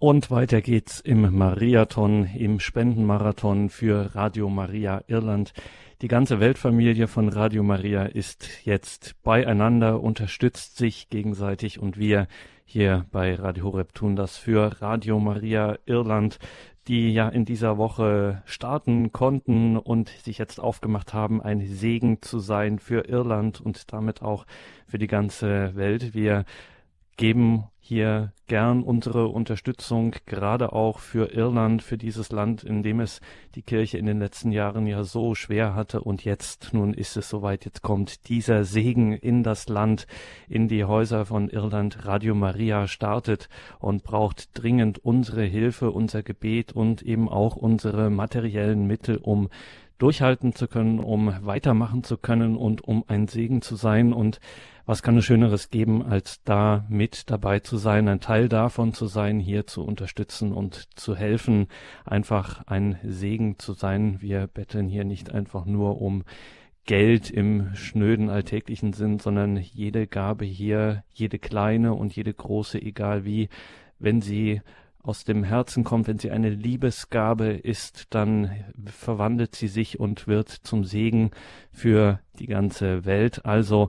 Und weiter geht's im Mariathon, im Spendenmarathon für Radio Maria Irland. Die ganze Weltfamilie von Radio Maria ist jetzt beieinander, unterstützt sich gegenseitig und wir hier bei Radio Horeb tun das für Radio Maria Irland, die ja in dieser Woche starten konnten und sich jetzt aufgemacht haben, ein Segen zu sein für Irland und damit auch für die ganze Welt. Wir geben hier gern unsere Unterstützung, gerade auch für Irland, für dieses Land, in dem es die Kirche in den letzten Jahren ja so schwer hatte. Und jetzt, nun ist es soweit, jetzt kommt dieser Segen in das Land, in die Häuser von Irland. Radio Maria startet und braucht dringend unsere Hilfe, unser Gebet und eben auch unsere materiellen Mittel, um durchhalten zu können, um weitermachen zu können und um ein Segen zu sein. Und was kann es Schöneres geben, als da mit dabei zu sein, ein Teil davon zu sein, hier zu unterstützen und zu helfen, einfach ein Segen zu sein. Wir betteln hier nicht einfach nur um Geld im schnöden alltäglichen Sinn, sondern jede Gabe hier, jede kleine und jede große, egal wie, wenn sie aus dem Herzen kommt, wenn sie eine Liebesgabe ist, dann verwandelt sie sich und wird zum Segen für die ganze Welt. Also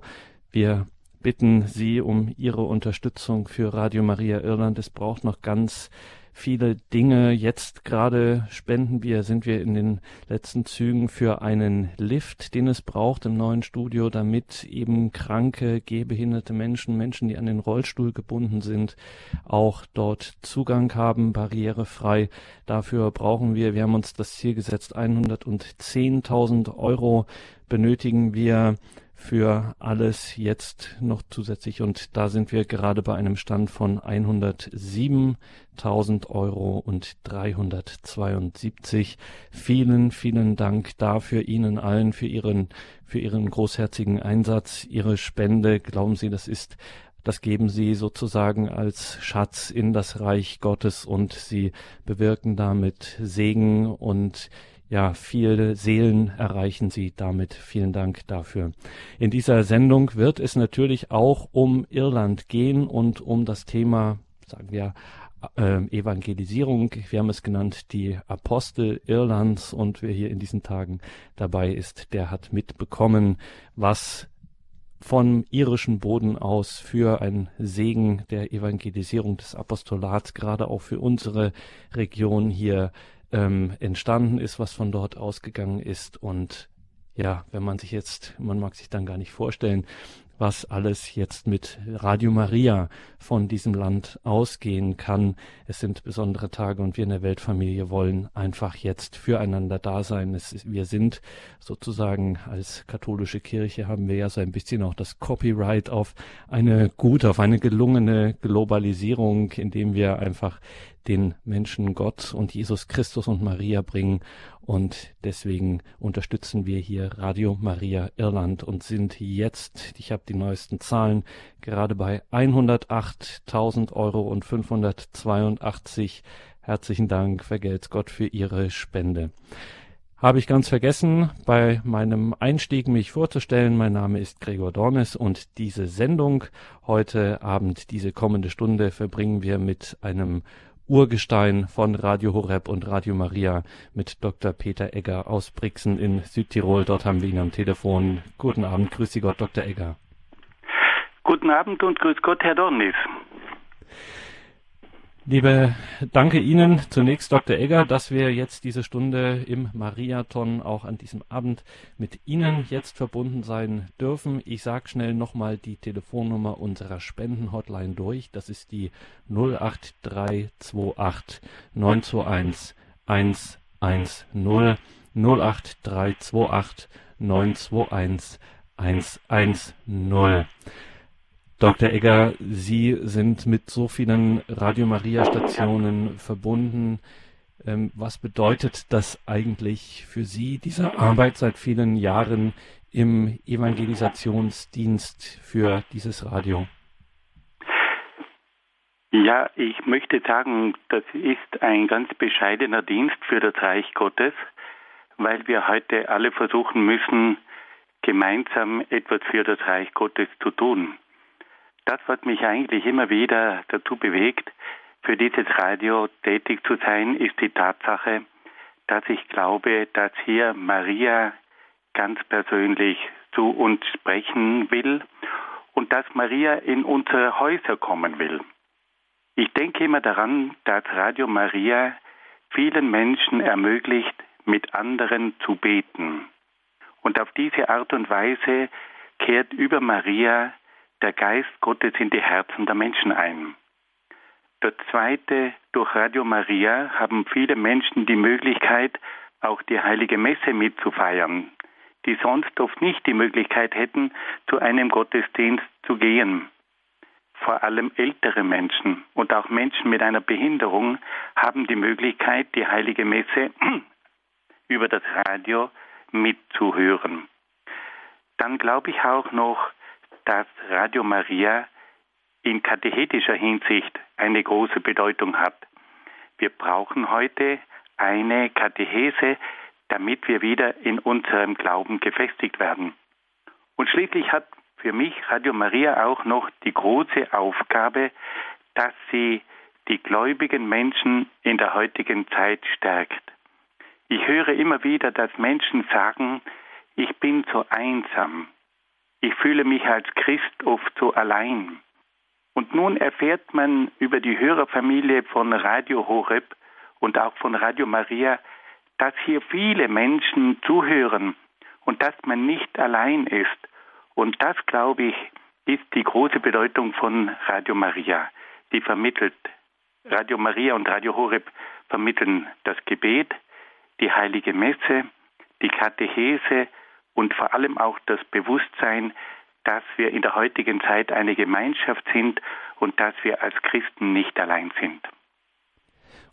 wir bitten Sie um Ihre Unterstützung für Radio Maria Irland. Es braucht noch ganz viele Dinge. Jetzt gerade spenden wir, sind wir in den letzten Zügen für einen Lift, den es braucht im neuen Studio, damit eben kranke, gehbehinderte Menschen, Menschen, die an den Rollstuhl gebunden sind, auch dort Zugang haben, barrierefrei. Dafür brauchen wir, wir haben uns das Ziel gesetzt, 110.000 Euro benötigen wir für alles jetzt noch zusätzlich und da sind wir gerade bei einem Stand von 107.000 Euro und 372. Vielen, vielen Dank dafür Ihnen allen für Ihren, für Ihren großherzigen Einsatz, Ihre Spende. Glauben Sie, das ist das geben sie sozusagen als Schatz in das Reich Gottes und sie bewirken damit Segen und ja, viele Seelen erreichen Sie damit. Vielen Dank dafür. In dieser Sendung wird es natürlich auch um Irland gehen und um das Thema, sagen wir, äh, Evangelisierung. Wir haben es genannt, die Apostel Irlands. Und wer hier in diesen Tagen dabei ist, der hat mitbekommen, was vom irischen Boden aus für ein Segen der Evangelisierung des Apostolats, gerade auch für unsere Region hier ähm, entstanden ist, was von dort ausgegangen ist. Und ja, wenn man sich jetzt, man mag sich dann gar nicht vorstellen, was alles jetzt mit Radio Maria von diesem Land ausgehen kann. Es sind besondere Tage und wir in der Weltfamilie wollen einfach jetzt füreinander da sein. Ist, wir sind sozusagen als katholische Kirche haben wir ja so ein bisschen auch das Copyright auf eine gute, auf eine gelungene Globalisierung, indem wir einfach den Menschen Gott und Jesus Christus und Maria bringen. Und deswegen unterstützen wir hier Radio Maria Irland und sind jetzt, ich habe die neuesten Zahlen, gerade bei 108.000 Euro und 582. Herzlichen Dank, vergelt's Gott für Ihre Spende. Habe ich ganz vergessen, bei meinem Einstieg mich vorzustellen. Mein Name ist Gregor Dornes und diese Sendung heute Abend, diese kommende Stunde verbringen wir mit einem Urgestein von Radio Horeb und Radio Maria mit Dr. Peter Egger aus Brixen in Südtirol. Dort haben wir ihn am Telefon. Guten Abend, grüß Sie Gott, Dr. Egger. Guten Abend und grüß Gott, Herr Dornis. Liebe, danke Ihnen zunächst, Dr. Egger, dass wir jetzt diese Stunde im Mariathon auch an diesem Abend mit Ihnen jetzt verbunden sein dürfen. Ich sage schnell nochmal die Telefonnummer unserer Spendenhotline durch. Das ist die 08328 921 110 08328 921 110. Dr. Egger, Sie sind mit so vielen Radio Maria Stationen verbunden. Ähm, was bedeutet das eigentlich für Sie, diese Arbeit seit vielen Jahren im Evangelisationsdienst für dieses Radio? Ja, ich möchte sagen, das ist ein ganz bescheidener Dienst für das Reich Gottes, weil wir heute alle versuchen müssen, gemeinsam etwas für das Reich Gottes zu tun das, was mich eigentlich immer wieder dazu bewegt, für dieses Radio tätig zu sein, ist die Tatsache, dass ich glaube, dass hier Maria ganz persönlich zu uns sprechen will und dass Maria in unsere Häuser kommen will. Ich denke immer daran, dass Radio Maria vielen Menschen ermöglicht, mit anderen zu beten. Und auf diese Art und Weise kehrt über Maria der Geist Gottes in die Herzen der Menschen ein. Der zweite, durch Radio Maria haben viele Menschen die Möglichkeit, auch die heilige Messe mitzufeiern, die sonst oft nicht die Möglichkeit hätten, zu einem Gottesdienst zu gehen. Vor allem ältere Menschen und auch Menschen mit einer Behinderung haben die Möglichkeit, die heilige Messe über das Radio mitzuhören. Dann glaube ich auch noch, dass Radio Maria in katechetischer Hinsicht eine große Bedeutung hat. Wir brauchen heute eine Katechese, damit wir wieder in unserem Glauben gefestigt werden. Und schließlich hat für mich Radio Maria auch noch die große Aufgabe, dass sie die gläubigen Menschen in der heutigen Zeit stärkt. Ich höre immer wieder, dass Menschen sagen, ich bin so einsam. Ich fühle mich als Christ oft so allein. Und nun erfährt man über die Hörerfamilie von Radio Horeb und auch von Radio Maria, dass hier viele Menschen zuhören und dass man nicht allein ist. Und das, glaube ich, ist die große Bedeutung von Radio Maria. Die vermittelt, Radio Maria und Radio Horeb vermitteln das Gebet, die heilige Messe, die Katechese und vor allem auch das Bewusstsein, dass wir in der heutigen Zeit eine Gemeinschaft sind und dass wir als Christen nicht allein sind.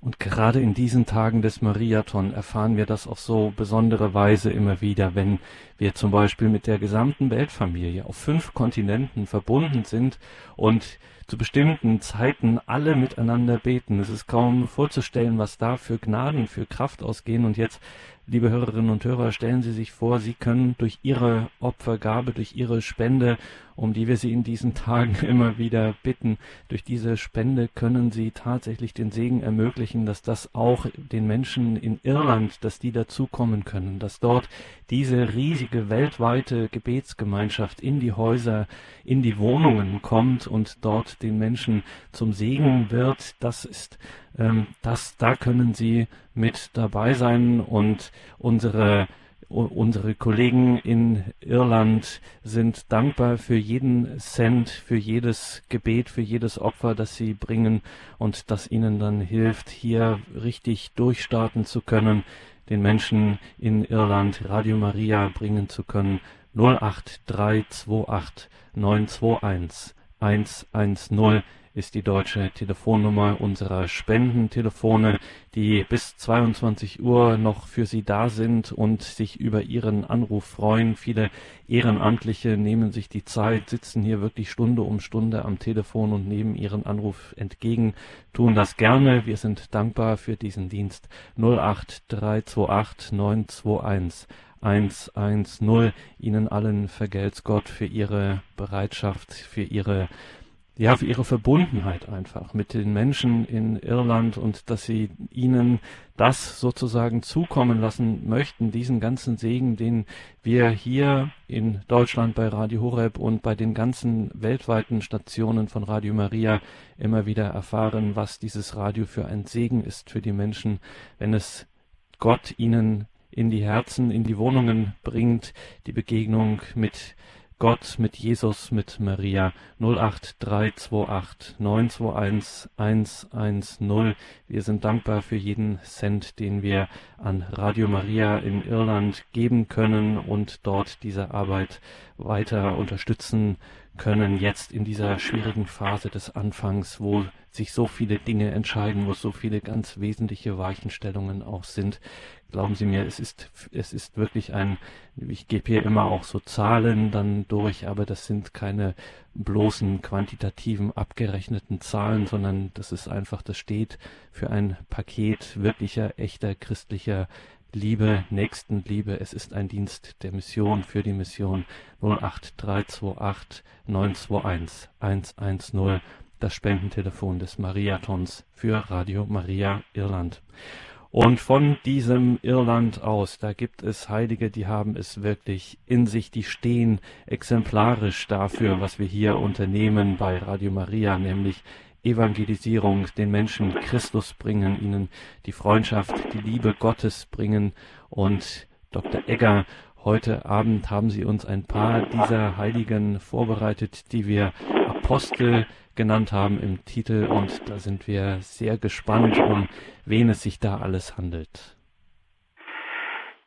Und gerade in diesen Tagen des Mariathon erfahren wir das auf so besondere Weise immer wieder, wenn wir zum Beispiel mit der gesamten Weltfamilie auf fünf Kontinenten verbunden sind und zu bestimmten Zeiten alle miteinander beten. Es ist kaum vorzustellen, was da für Gnaden, für Kraft ausgehen. Und jetzt Liebe Hörerinnen und Hörer, stellen Sie sich vor, Sie können durch Ihre Opfergabe, durch Ihre Spende, um die wir Sie in diesen Tagen immer wieder bitten, durch diese Spende können Sie tatsächlich den Segen ermöglichen, dass das auch den Menschen in Irland, dass die dazukommen können, dass dort diese riesige weltweite Gebetsgemeinschaft in die Häuser, in die Wohnungen kommt und dort den Menschen zum Segen wird. Das ist ähm, das, da können Sie mit dabei sein und unsere Unsere Kollegen in Irland sind dankbar für jeden Cent, für jedes Gebet, für jedes Opfer, das sie bringen und das ihnen dann hilft, hier richtig durchstarten zu können, den Menschen in Irland Radio Maria bringen zu können. 08328 921 110 ist die deutsche Telefonnummer unserer Spendentelefone, die bis 22 Uhr noch für Sie da sind und sich über Ihren Anruf freuen. Viele Ehrenamtliche nehmen sich die Zeit, sitzen hier wirklich Stunde um Stunde am Telefon und nehmen Ihren Anruf entgegen, tun das gerne. Wir sind dankbar für diesen Dienst 08328 921 110. Ihnen allen vergelt's Gott für Ihre Bereitschaft, für Ihre ja, für ihre Verbundenheit einfach mit den Menschen in Irland und dass sie ihnen das sozusagen zukommen lassen möchten, diesen ganzen Segen, den wir hier in Deutschland bei Radio Horeb und bei den ganzen weltweiten Stationen von Radio Maria immer wieder erfahren, was dieses Radio für ein Segen ist für die Menschen, wenn es Gott ihnen in die Herzen, in die Wohnungen bringt, die Begegnung mit Gott mit Jesus, mit Maria 08328 921 110. Wir sind dankbar für jeden Cent, den wir an Radio Maria in Irland geben können und dort diese Arbeit weiter unterstützen können, jetzt in dieser schwierigen Phase des Anfangs, wo sich so viele Dinge entscheiden, wo so viele ganz wesentliche Weichenstellungen auch sind. Glauben Sie mir, es ist, es ist wirklich ein, ich gebe hier immer auch so Zahlen dann durch, aber das sind keine bloßen quantitativen abgerechneten Zahlen, sondern das ist einfach, das steht für ein Paket wirklicher, echter christlicher Liebe, Nächstenliebe. Es ist ein Dienst der Mission für die Mission 08328 921 110 das Spendentelefon des Mariathons für Radio Maria Irland. Und von diesem Irland aus, da gibt es Heilige, die haben es wirklich in sich, die stehen exemplarisch dafür, was wir hier unternehmen bei Radio Maria, nämlich Evangelisierung, den Menschen Christus bringen, ihnen die Freundschaft, die Liebe Gottes bringen. Und Dr. Egger, heute Abend haben Sie uns ein paar dieser Heiligen vorbereitet, die wir Apostel genannt haben im Titel und da sind wir sehr gespannt, um wen es sich da alles handelt.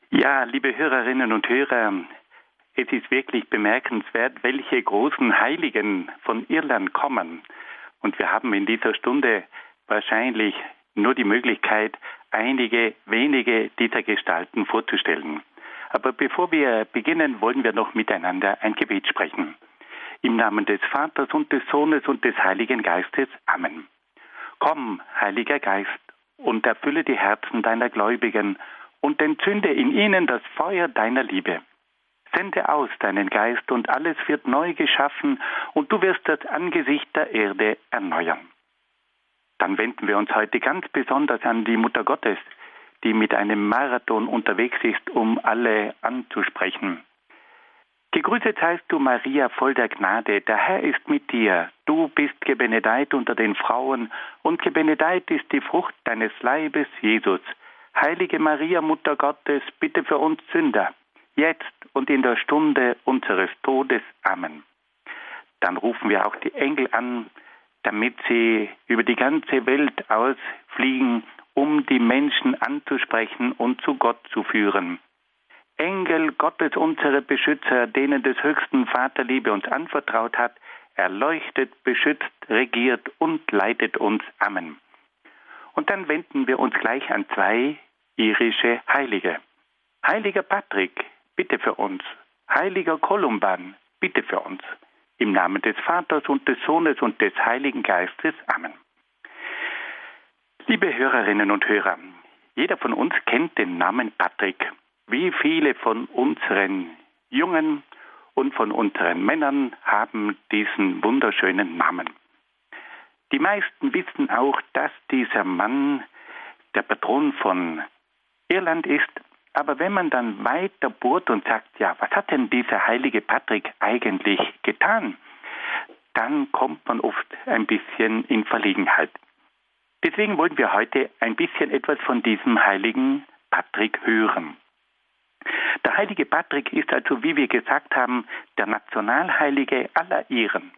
Ja, liebe Hörerinnen und Hörer, es ist wirklich bemerkenswert, welche großen Heiligen von Irland kommen. Und wir haben in dieser Stunde wahrscheinlich nur die Möglichkeit, einige wenige dieser Gestalten vorzustellen. Aber bevor wir beginnen, wollen wir noch miteinander ein Gebet sprechen. Im Namen des Vaters und des Sohnes und des Heiligen Geistes. Amen. Komm, Heiliger Geist, und erfülle die Herzen deiner Gläubigen und entzünde in ihnen das Feuer deiner Liebe. Sende aus deinen Geist und alles wird neu geschaffen und du wirst das Angesicht der Erde erneuern. Dann wenden wir uns heute ganz besonders an die Mutter Gottes, die mit einem Marathon unterwegs ist, um alle anzusprechen. Gegrüßet seist du, Maria, voll der Gnade. Der Herr ist mit dir. Du bist gebenedeit unter den Frauen, und gebenedeit ist die Frucht deines Leibes, Jesus. Heilige Maria, Mutter Gottes, bitte für uns Sünder, jetzt und in der Stunde unseres Todes. Amen. Dann rufen wir auch die Engel an, damit sie über die ganze Welt ausfliegen, um die Menschen anzusprechen und zu Gott zu führen. Engel Gottes, unsere Beschützer, denen des höchsten Vaterliebe uns anvertraut hat, erleuchtet, beschützt, regiert und leitet uns. Amen. Und dann wenden wir uns gleich an zwei irische Heilige. Heiliger Patrick, bitte für uns. Heiliger Kolumban, bitte für uns. Im Namen des Vaters und des Sohnes und des Heiligen Geistes. Amen. Liebe Hörerinnen und Hörer, jeder von uns kennt den Namen Patrick. Wie viele von unseren Jungen und von unseren Männern haben diesen wunderschönen Namen. Die meisten wissen auch, dass dieser Mann der Patron von Irland ist, aber wenn man dann weiter bohrt und sagt, ja, was hat denn dieser heilige Patrick eigentlich getan, dann kommt man oft ein bisschen in Verlegenheit. Deswegen wollen wir heute ein bisschen etwas von diesem heiligen Patrick hören. Der heilige Patrick ist also, wie wir gesagt haben, der Nationalheilige aller Iren.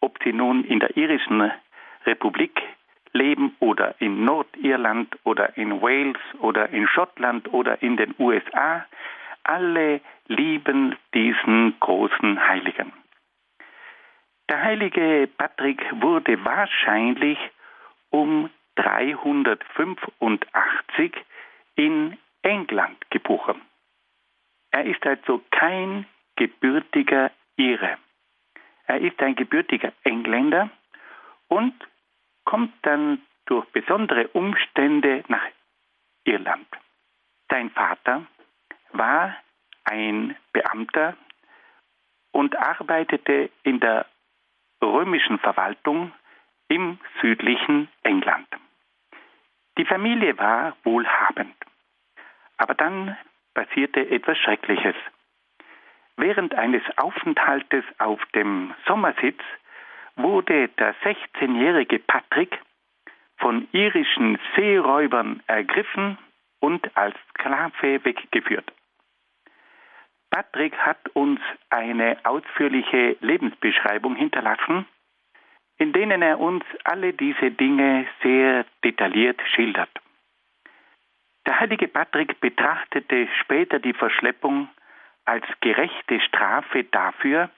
Ob sie nun in der irischen Republik leben oder in Nordirland oder in Wales oder in Schottland oder in den USA, alle lieben diesen großen Heiligen. Der heilige Patrick wurde wahrscheinlich um 385 in England geboren. Er ist also kein gebürtiger Ire. Er ist ein gebürtiger Engländer und kommt dann durch besondere Umstände nach Irland. Sein Vater war ein Beamter und arbeitete in der römischen Verwaltung im südlichen England. Die Familie war wohlhabend. Aber dann passierte etwas Schreckliches. Während eines Aufenthaltes auf dem Sommersitz wurde der 16-jährige Patrick von irischen Seeräubern ergriffen und als Sklave weggeführt. Patrick hat uns eine ausführliche Lebensbeschreibung hinterlassen, in denen er uns alle diese Dinge sehr detailliert schildert. Der heilige Patrick betrachtete später die Verschleppung als gerechte Strafe dafür,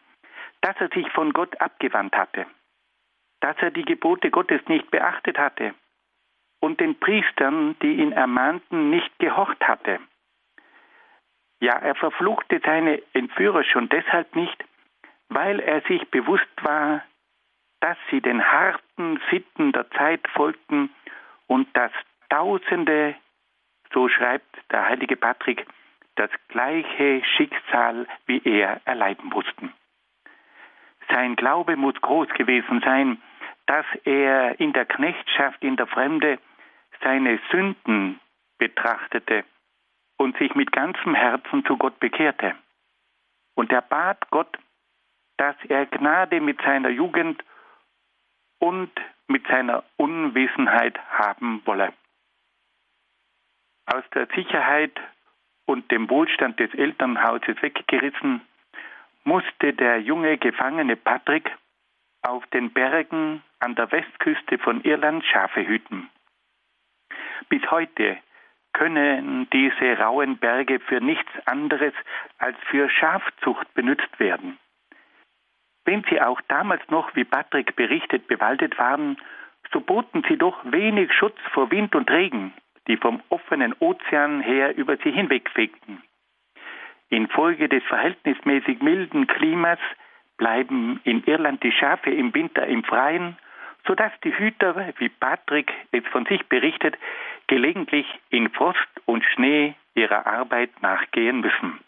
dass er sich von Gott abgewandt hatte, dass er die Gebote Gottes nicht beachtet hatte und den Priestern, die ihn ermahnten, nicht gehorcht hatte. Ja, er verfluchte seine Entführer schon deshalb nicht, weil er sich bewusst war, dass sie den harten Sitten der Zeit folgten und dass Tausende so schreibt der heilige Patrick, das gleiche Schicksal wie er erleiden mussten. Sein Glaube muss groß gewesen sein, dass er in der Knechtschaft, in der Fremde seine Sünden betrachtete und sich mit ganzem Herzen zu Gott bekehrte. Und er bat Gott, dass er Gnade mit seiner Jugend und mit seiner Unwissenheit haben wolle. Aus der Sicherheit und dem Wohlstand des Elternhauses weggerissen, musste der junge Gefangene Patrick auf den Bergen an der Westküste von Irland Schafe hüten. Bis heute können diese rauen Berge für nichts anderes als für Schafzucht benutzt werden. Wenn sie auch damals noch, wie Patrick berichtet, bewaldet waren, so boten sie doch wenig Schutz vor Wind und Regen, die vom offenen Ozean her über sie hinwegfegten. Infolge des verhältnismäßig milden Klimas bleiben in Irland die Schafe im Winter im Freien, sodass die Hüter, wie Patrick es von sich berichtet, gelegentlich in Frost und Schnee ihrer Arbeit nachgehen müssen.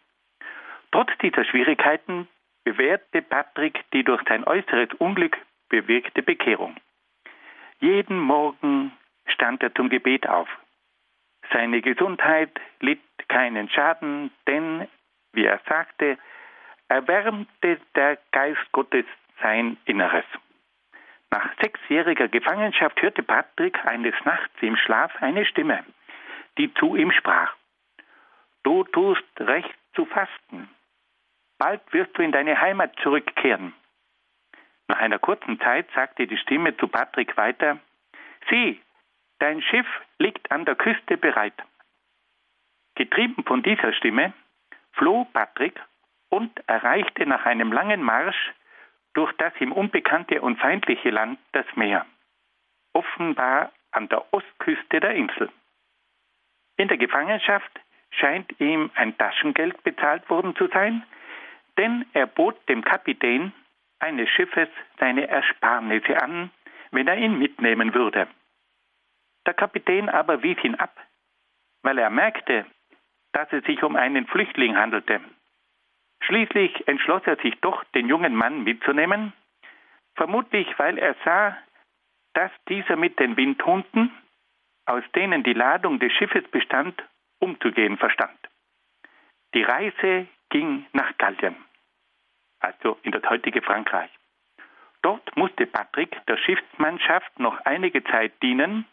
Trotz dieser Schwierigkeiten bewährte Patrick die durch sein äußeres Unglück bewirkte Bekehrung. Jeden Morgen stand er zum Gebet auf. Seine Gesundheit litt keinen Schaden, denn, wie er sagte, erwärmte der Geist Gottes sein Inneres. Nach sechsjähriger Gefangenschaft hörte Patrick eines Nachts im Schlaf eine Stimme, die zu ihm sprach. Du tust recht zu fasten. Bald wirst du in deine Heimat zurückkehren. Nach einer kurzen Zeit sagte die Stimme zu Patrick weiter, Sieh, dein Schiff liegt an der Küste bereit. Getrieben von dieser Stimme floh Patrick und erreichte nach einem langen Marsch durch das ihm unbekannte und feindliche Land das Meer, offenbar an der Ostküste der Insel. In der Gefangenschaft scheint ihm ein Taschengeld bezahlt worden zu sein, denn er bot dem Kapitän eines Schiffes seine Ersparnisse an, wenn er ihn mitnehmen würde. Der Kapitän aber wies ihn ab, weil er merkte, dass es sich um einen Flüchtling handelte Schließlich entschloss er sich doch, den jungen Mann mitzunehmen, vermutlich weil er sah, dass dieser mit den Windhunden, aus denen die Ladung des Schiffes bestand, umzugehen verstand. Die Reise ging nach Gallien, also in das heutige Frankreich. Dort musste Patrick der Schiffsmannschaft noch einige Zeit dienen,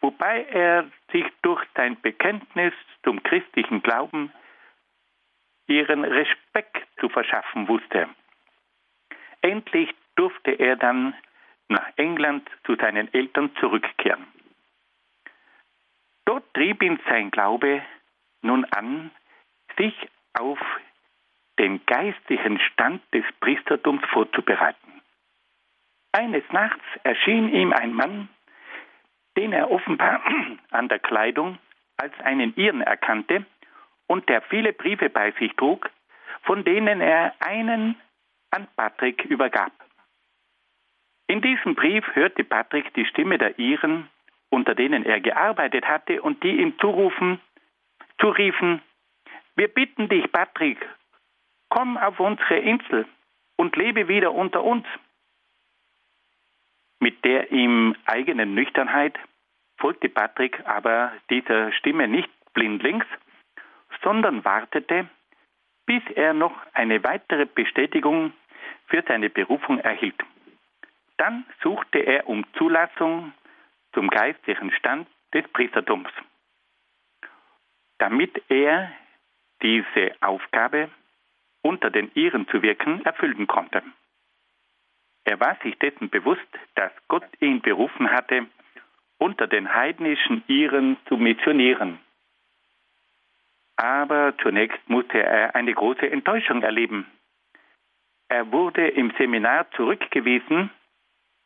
wobei er sich durch sein Bekenntnis zum christlichen Glauben ihren Respekt zu verschaffen wusste. Endlich durfte er dann nach England zu seinen Eltern zurückkehren. Dort trieb ihn sein Glaube nun an, sich auf den geistlichen Stand des Priestertums vorzubereiten. Eines Nachts erschien ihm ein Mann, den er offenbar an der Kleidung als einen Iren erkannte und der viele Briefe bei sich trug, von denen er einen an Patrick übergab. In diesem Brief hörte Patrick die Stimme der Iren, unter denen er gearbeitet hatte, und die ihm zurufen, zuriefen, wir bitten dich, Patrick, komm auf unsere Insel und lebe wieder unter uns. Mit der ihm eigenen Nüchternheit folgte Patrick aber dieser Stimme nicht blindlings, sondern wartete, bis er noch eine weitere Bestätigung für seine Berufung erhielt. Dann suchte er um Zulassung zum geistlichen Stand des Priestertums, damit er diese Aufgabe unter den Iren zu wirken erfüllen konnte. Er war sich dessen bewusst, dass Gott ihn berufen hatte, unter den heidnischen Iren zu missionieren aber zunächst musste er eine große Enttäuschung erleben. Er wurde im Seminar zurückgewiesen,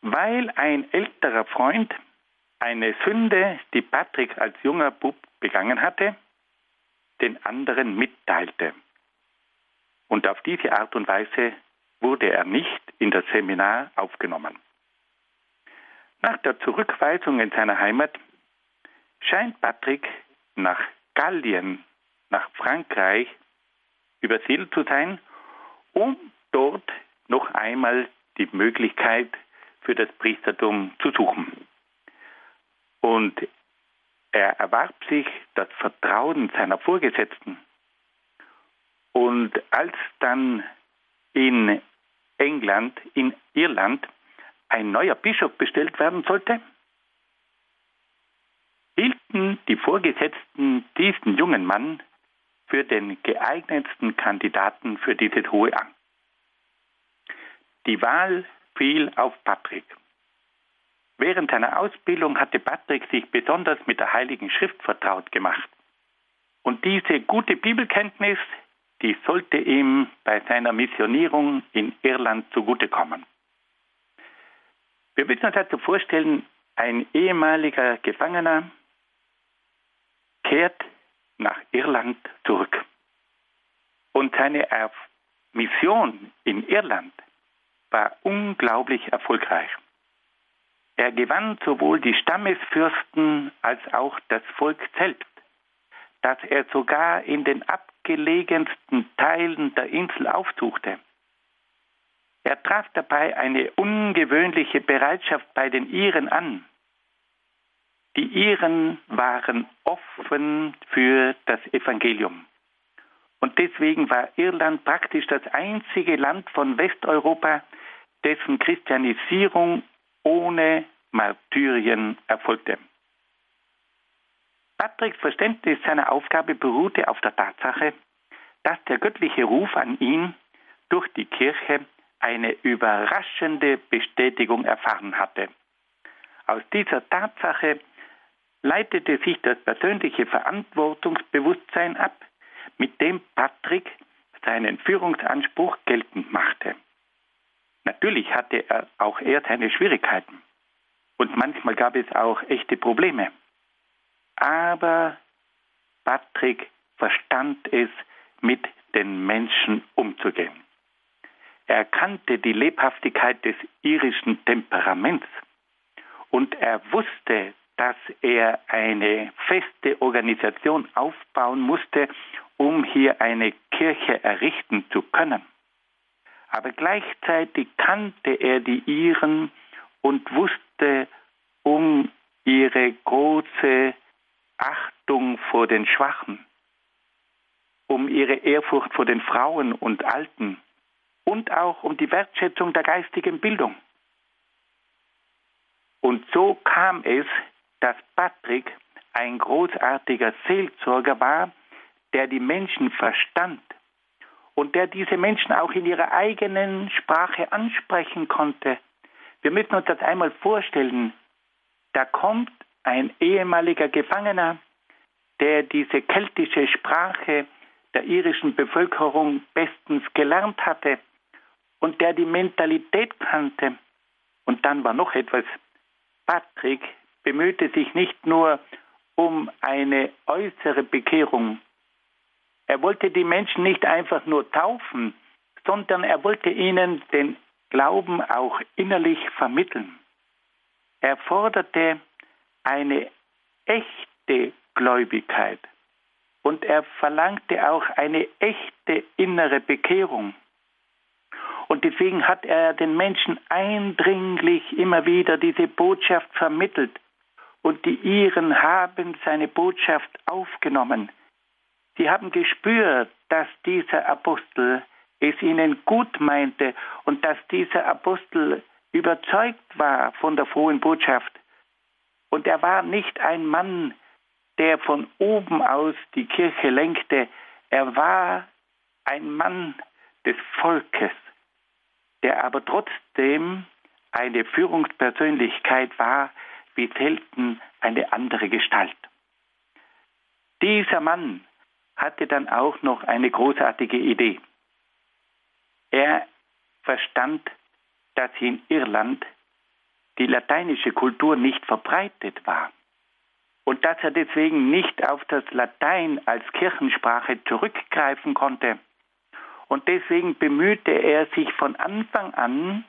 weil ein älterer Freund eine Sünde, die Patrick als junger Bub begangen hatte, den anderen mitteilte. Und auf diese Art und Weise wurde er nicht in das Seminar aufgenommen. Nach der Zurückweisung in seiner Heimat scheint Patrick nach Gallien nach Frankreich übersiedelt zu sein, um dort noch einmal die Möglichkeit für das Priestertum zu suchen. Und er erwarb sich das Vertrauen seiner Vorgesetzten. Und als dann in England, in Irland, ein neuer Bischof bestellt werden sollte, hielten die Vorgesetzten diesen jungen Mann für den geeignetsten Kandidaten für dieses hohe Amt. Die Wahl fiel auf Patrick. Während seiner Ausbildung hatte Patrick sich besonders mit der Heiligen Schrift vertraut gemacht. Und diese gute Bibelkenntnis, die sollte ihm bei seiner Missionierung in Irland zugutekommen. Wir müssen uns dazu vorstellen, ein ehemaliger Gefangener kehrt nach Irland zurück. Und seine Mission in Irland war unglaublich erfolgreich. Er gewann sowohl die Stammesfürsten als auch das Volk selbst, dass er sogar in den abgelegensten Teilen der Insel aufsuchte. Er traf dabei eine ungewöhnliche Bereitschaft bei den Iren an. Die Iren waren offen für das Evangelium. Und deswegen war Irland praktisch das einzige Land von Westeuropa, dessen Christianisierung ohne Martyrien erfolgte. Patricks Verständnis seiner Aufgabe beruhte auf der Tatsache, dass der göttliche Ruf an ihn durch die Kirche eine überraschende Bestätigung erfahren hatte. Aus dieser Tatsache leitete sich das persönliche Verantwortungsbewusstsein ab, mit dem Patrick seinen Führungsanspruch geltend machte. Natürlich hatte er auch er seine Schwierigkeiten und manchmal gab es auch echte Probleme. Aber Patrick verstand es, mit den Menschen umzugehen. Er kannte die Lebhaftigkeit des irischen Temperaments und er wusste, dass er eine feste Organisation aufbauen musste, um hier eine Kirche errichten zu können. Aber gleichzeitig kannte er die Iren und wusste um ihre große Achtung vor den Schwachen, um ihre Ehrfurcht vor den Frauen und Alten und auch um die Wertschätzung der geistigen Bildung. Und so kam es, dass Patrick ein großartiger Seelsorger war, der die Menschen verstand und der diese Menschen auch in ihrer eigenen Sprache ansprechen konnte. Wir müssen uns das einmal vorstellen. Da kommt ein ehemaliger Gefangener, der diese keltische Sprache der irischen Bevölkerung bestens gelernt hatte und der die Mentalität kannte. Und dann war noch etwas. Patrick bemühte sich nicht nur um eine äußere Bekehrung, er wollte die Menschen nicht einfach nur taufen, sondern er wollte ihnen den Glauben auch innerlich vermitteln. Er forderte eine echte Gläubigkeit und er verlangte auch eine echte innere Bekehrung. Und deswegen hat er den Menschen eindringlich immer wieder diese Botschaft vermittelt. Und die Iren haben seine Botschaft aufgenommen. Sie haben gespürt, dass dieser Apostel es ihnen gut meinte und dass dieser Apostel überzeugt war von der frohen Botschaft. Und er war nicht ein Mann, der von oben aus die Kirche lenkte. Er war ein Mann des Volkes, der aber trotzdem eine Führungspersönlichkeit war, wie selten eine andere Gestalt. Dieser Mann hatte dann auch noch eine großartige Idee. Er verstand, dass in Irland die lateinische Kultur nicht verbreitet war und dass er deswegen nicht auf das Latein als Kirchensprache zurückgreifen konnte. Und deswegen bemühte er sich von Anfang an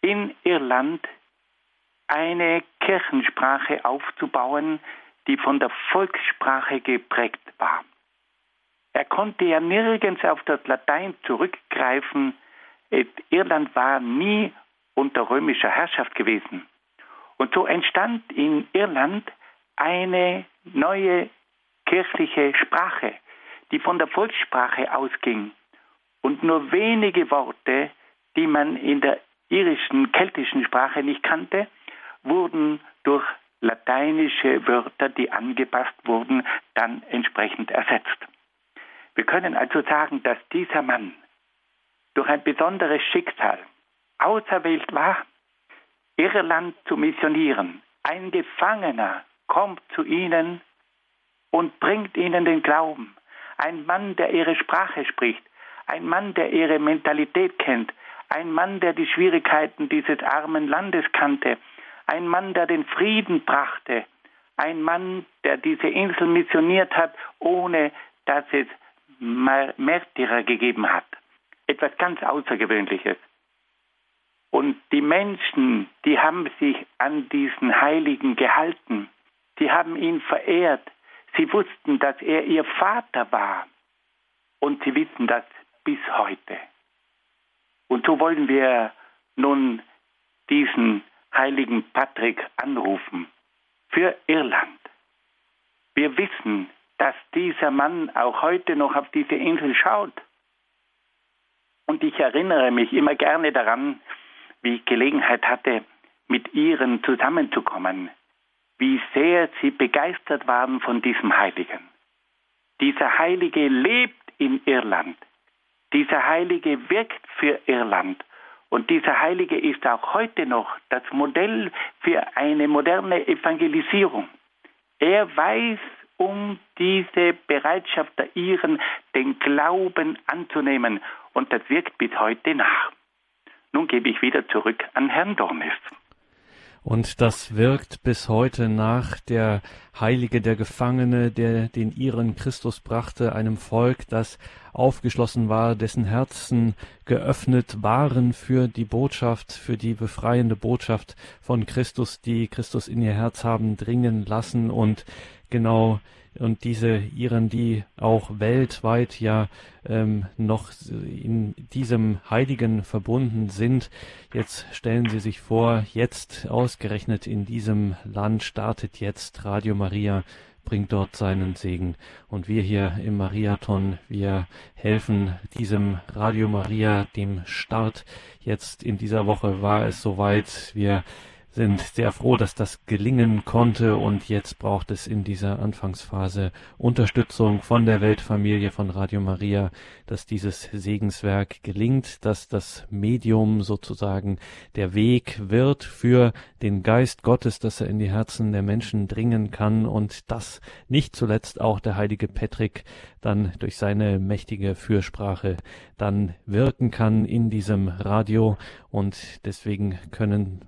in Irland eine Kirchensprache aufzubauen, die von der Volkssprache geprägt war. Er konnte ja nirgends auf das Latein zurückgreifen. Irland war nie unter römischer Herrschaft gewesen. Und so entstand in Irland eine neue kirchliche Sprache, die von der Volkssprache ausging. Und nur wenige Worte, die man in der irischen, keltischen Sprache nicht kannte, wurden durch lateinische Wörter, die angepasst wurden, dann entsprechend ersetzt. Wir können also sagen, dass dieser Mann durch ein besonderes Schicksal auserwählt war, Irland zu missionieren. Ein Gefangener kommt zu ihnen und bringt ihnen den Glauben. Ein Mann, der ihre Sprache spricht, ein Mann, der ihre Mentalität kennt, ein Mann, der die Schwierigkeiten dieses armen Landes kannte, ein Mann, der den Frieden brachte, ein Mann, der diese Insel missioniert hat, ohne dass es Märtyrer gegeben hat. Etwas ganz Außergewöhnliches. Und die Menschen, die haben sich an diesen Heiligen gehalten. Sie haben ihn verehrt. Sie wussten, dass er ihr Vater war. Und sie wissen das bis heute. Und so wollen wir nun diesen heiligen Patrick anrufen für Irland. Wir wissen, dass dieser Mann auch heute noch auf diese Insel schaut. Und ich erinnere mich immer gerne daran, wie ich Gelegenheit hatte, mit ihren zusammenzukommen, wie sehr sie begeistert waren von diesem Heiligen. Dieser Heilige lebt in Irland. Dieser Heilige wirkt für Irland. Und dieser Heilige ist auch heute noch das Modell für eine moderne Evangelisierung. Er weiß um diese Bereitschaft der Iren, den Glauben anzunehmen. Und das wirkt bis heute nach. Nun gebe ich wieder zurück an Herrn Dornis. Und das wirkt bis heute nach der Heilige, der Gefangene, der den ihren Christus brachte, einem Volk, das aufgeschlossen war, dessen Herzen geöffnet waren für die Botschaft, für die befreiende Botschaft von Christus, die Christus in ihr Herz haben dringen lassen und genau und diese Iren, die auch weltweit ja ähm, noch in diesem Heiligen verbunden sind. Jetzt stellen Sie sich vor, jetzt ausgerechnet in diesem Land startet jetzt Radio Maria bringt dort seinen Segen. Und wir hier im Mariathon, wir helfen diesem Radio Maria, dem Start. Jetzt in dieser Woche war es soweit. Wir sind sehr froh, dass das gelingen konnte und jetzt braucht es in dieser Anfangsphase Unterstützung von der Weltfamilie von Radio Maria, dass dieses Segenswerk gelingt, dass das Medium sozusagen der Weg wird für den Geist Gottes, dass er in die Herzen der Menschen dringen kann und dass nicht zuletzt auch der heilige Patrick dann durch seine mächtige Fürsprache dann wirken kann in diesem Radio und deswegen können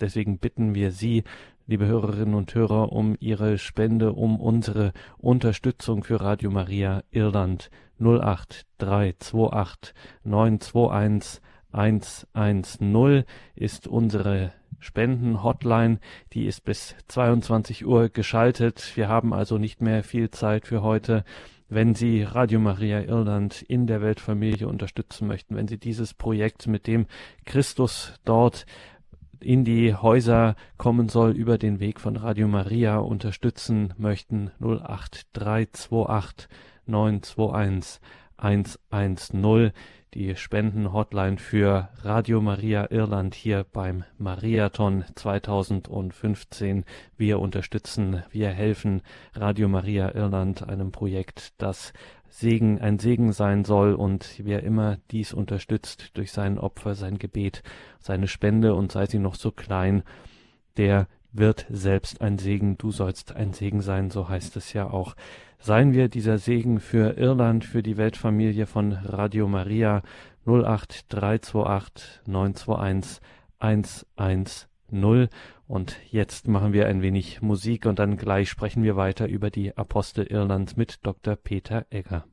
Deswegen bitten wir Sie, liebe Hörerinnen und Hörer, um Ihre Spende, um unsere Unterstützung für Radio Maria Irland 08328 921 110 ist unsere Spenden-Hotline. Die ist bis 22 Uhr geschaltet. Wir haben also nicht mehr viel Zeit für heute. Wenn Sie Radio Maria Irland in der Weltfamilie unterstützen möchten, wenn Sie dieses Projekt mit dem Christus dort in die Häuser kommen soll über den Weg von Radio Maria unterstützen möchten 08328 921 110 die Spendenhotline für Radio Maria Irland hier beim Mariathon 2015. Wir unterstützen, wir helfen Radio Maria Irland, einem Projekt, das Segen, ein Segen sein soll und wer immer dies unterstützt durch sein Opfer, sein Gebet, seine Spende und sei sie noch so klein, der wird selbst ein Segen, du sollst ein Segen sein, so heißt es ja auch. Seien wir dieser Segen für Irland, für die Weltfamilie von Radio Maria 08328 921 110 und jetzt machen wir ein wenig Musik und dann gleich sprechen wir weiter über die Apostel Irlands mit Dr. Peter Egger.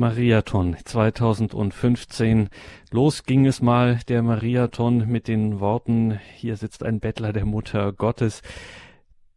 Mariathon 2015. Los ging es mal, der Mariathon mit den Worten, hier sitzt ein Bettler der Mutter Gottes.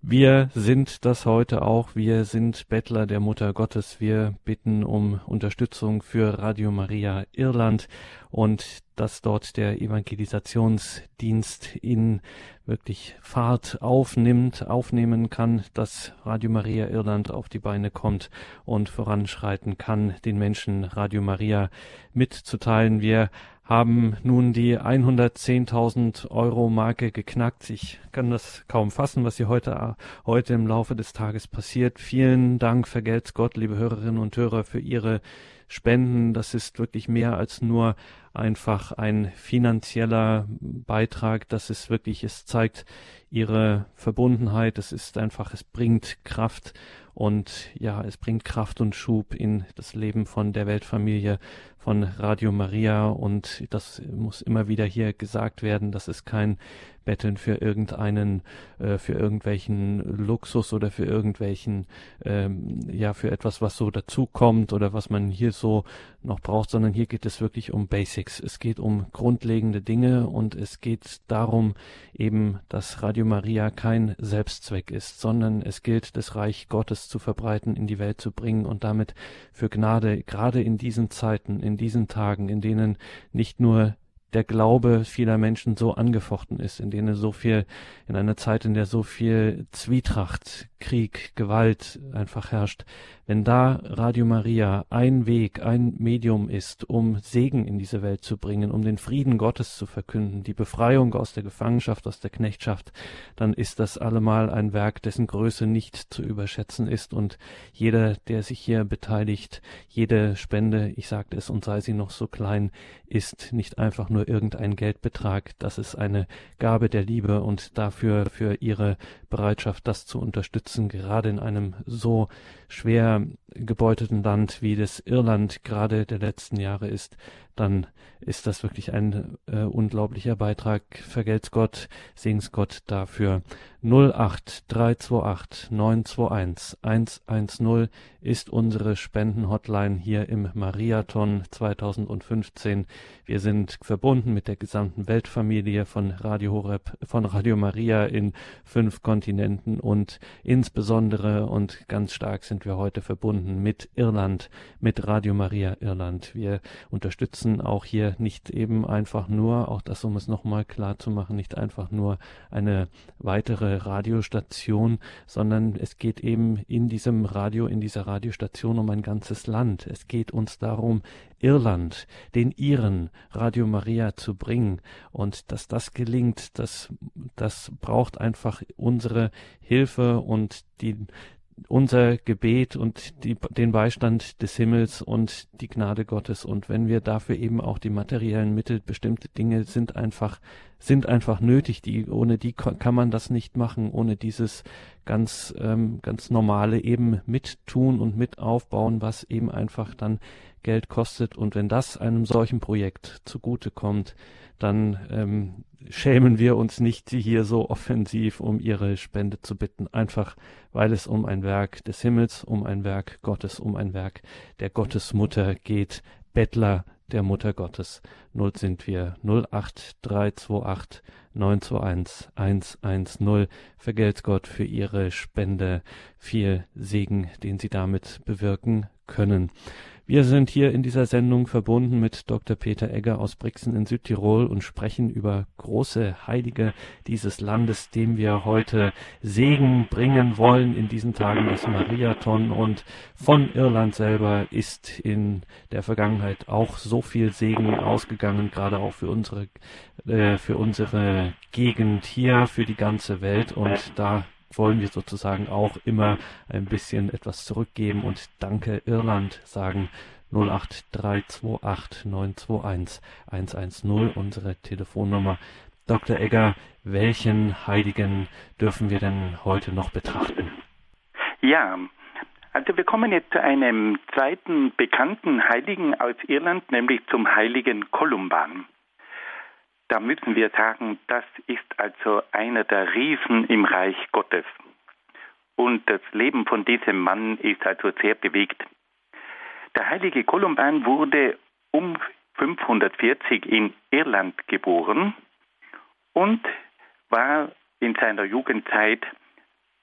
Wir sind das heute auch. Wir sind Bettler der Mutter Gottes. Wir bitten um Unterstützung für Radio Maria Irland und dass dort der Evangelisationsdienst in wirklich Fahrt aufnimmt, aufnehmen kann, dass Radio Maria Irland auf die Beine kommt und voranschreiten kann, den Menschen Radio Maria mitzuteilen. Wir haben nun die 110.000 Euro Marke geknackt. Ich kann das kaum fassen, was hier heute, heute im Laufe des Tages passiert. Vielen Dank, vergelt's Gott, liebe Hörerinnen und Hörer, für Ihre Spenden. Das ist wirklich mehr als nur einfach ein finanzieller Beitrag. Das ist wirklich, es zeigt Ihre Verbundenheit. Es ist einfach, es bringt Kraft und ja, es bringt Kraft und Schub in das Leben von der Weltfamilie von Radio Maria. Und das muss immer wieder hier gesagt werden, das ist kein Betteln für irgendeinen, äh, für irgendwelchen Luxus oder für irgendwelchen, ähm, ja, für etwas, was so dazukommt oder was man hier so noch braucht, sondern hier geht es wirklich um Basics. Es geht um grundlegende Dinge und es geht darum eben, dass Radio Maria kein Selbstzweck ist, sondern es gilt, das Reich Gottes zu verbreiten, in die Welt zu bringen und damit für Gnade, gerade in diesen Zeiten, in diesen Tagen, in denen nicht nur der Glaube vieler Menschen so angefochten ist, in denen so viel, in einer Zeit, in der so viel Zwietracht, Krieg, Gewalt einfach herrscht, wenn da Radio Maria ein Weg, ein Medium ist, um Segen in diese Welt zu bringen, um den Frieden Gottes zu verkünden, die Befreiung aus der Gefangenschaft, aus der Knechtschaft, dann ist das allemal ein Werk, dessen Größe nicht zu überschätzen ist. Und jeder, der sich hier beteiligt, jede Spende, ich sagte es und sei sie noch so klein, ist nicht einfach nur irgendein Geldbetrag, das ist eine Gabe der Liebe und dafür für ihre Bereitschaft, das zu unterstützen, gerade in einem so schwer gebeutelten Land wie das Irland gerade der letzten Jahre ist, dann ist das wirklich ein äh, unglaublicher Beitrag. Vergelt's Gott, sing's Gott dafür. 08328 921 110 ist unsere Spendenhotline hier im Mariathon 2015. Wir sind verbunden mit der gesamten Weltfamilie von Radio Horeb, von Radio Maria in fünf Kontinenten und insbesondere und ganz stark sind wir heute verbunden mit Irland, mit Radio Maria Irland. Wir unterstützen auch hier nicht eben einfach nur, auch das um es nochmal klar zu machen, nicht einfach nur eine weitere Radiostation, sondern es geht eben in diesem Radio, in dieser Radiostation um ein ganzes Land. Es geht uns darum, Irland, den Iren, Radio Maria zu bringen. Und dass das gelingt, das, das braucht einfach unsere Hilfe und die, unser Gebet und die, den Beistand des Himmels und die Gnade Gottes. Und wenn wir dafür eben auch die materiellen Mittel, bestimmte Dinge sind einfach, sind einfach nötig. Die, ohne die kann man das nicht machen. Ohne dieses ganz, ähm, ganz normale eben mittun und mit aufbauen, was eben einfach dann Geld kostet. Und wenn das einem solchen Projekt zugute kommt, dann ähm, schämen wir uns nicht, sie hier so offensiv um ihre Spende zu bitten, einfach weil es um ein Werk des Himmels, um ein Werk Gottes, um ein Werk der Gottesmutter geht, Bettler der Mutter Gottes. Null sind wir 08328 921 110. Vergelt's Gott für Ihre Spende. Viel Segen, den Sie damit bewirken können. Wir sind hier in dieser Sendung verbunden mit Dr. Peter Egger aus Brixen in Südtirol und sprechen über große Heilige dieses Landes, dem wir heute Segen bringen wollen in diesen Tagen des Mariathon. Und von Irland selber ist in der Vergangenheit auch so viel Segen ausgegangen, gerade auch für unsere, äh, für unsere Gegend hier, für die ganze Welt. Und da wollen wir sozusagen auch immer ein bisschen etwas zurückgeben und Danke Irland sagen. 08328 921 110 unsere Telefonnummer. Dr. Egger, welchen Heiligen dürfen wir denn heute noch betrachten? Ja, also wir kommen jetzt zu einem zweiten bekannten Heiligen aus Irland, nämlich zum heiligen Kolumban da müssen wir sagen, das ist also einer der Riesen im Reich Gottes. Und das Leben von diesem Mann ist also sehr bewegt. Der heilige Kolumban wurde um 540 in Irland geboren und war in seiner Jugendzeit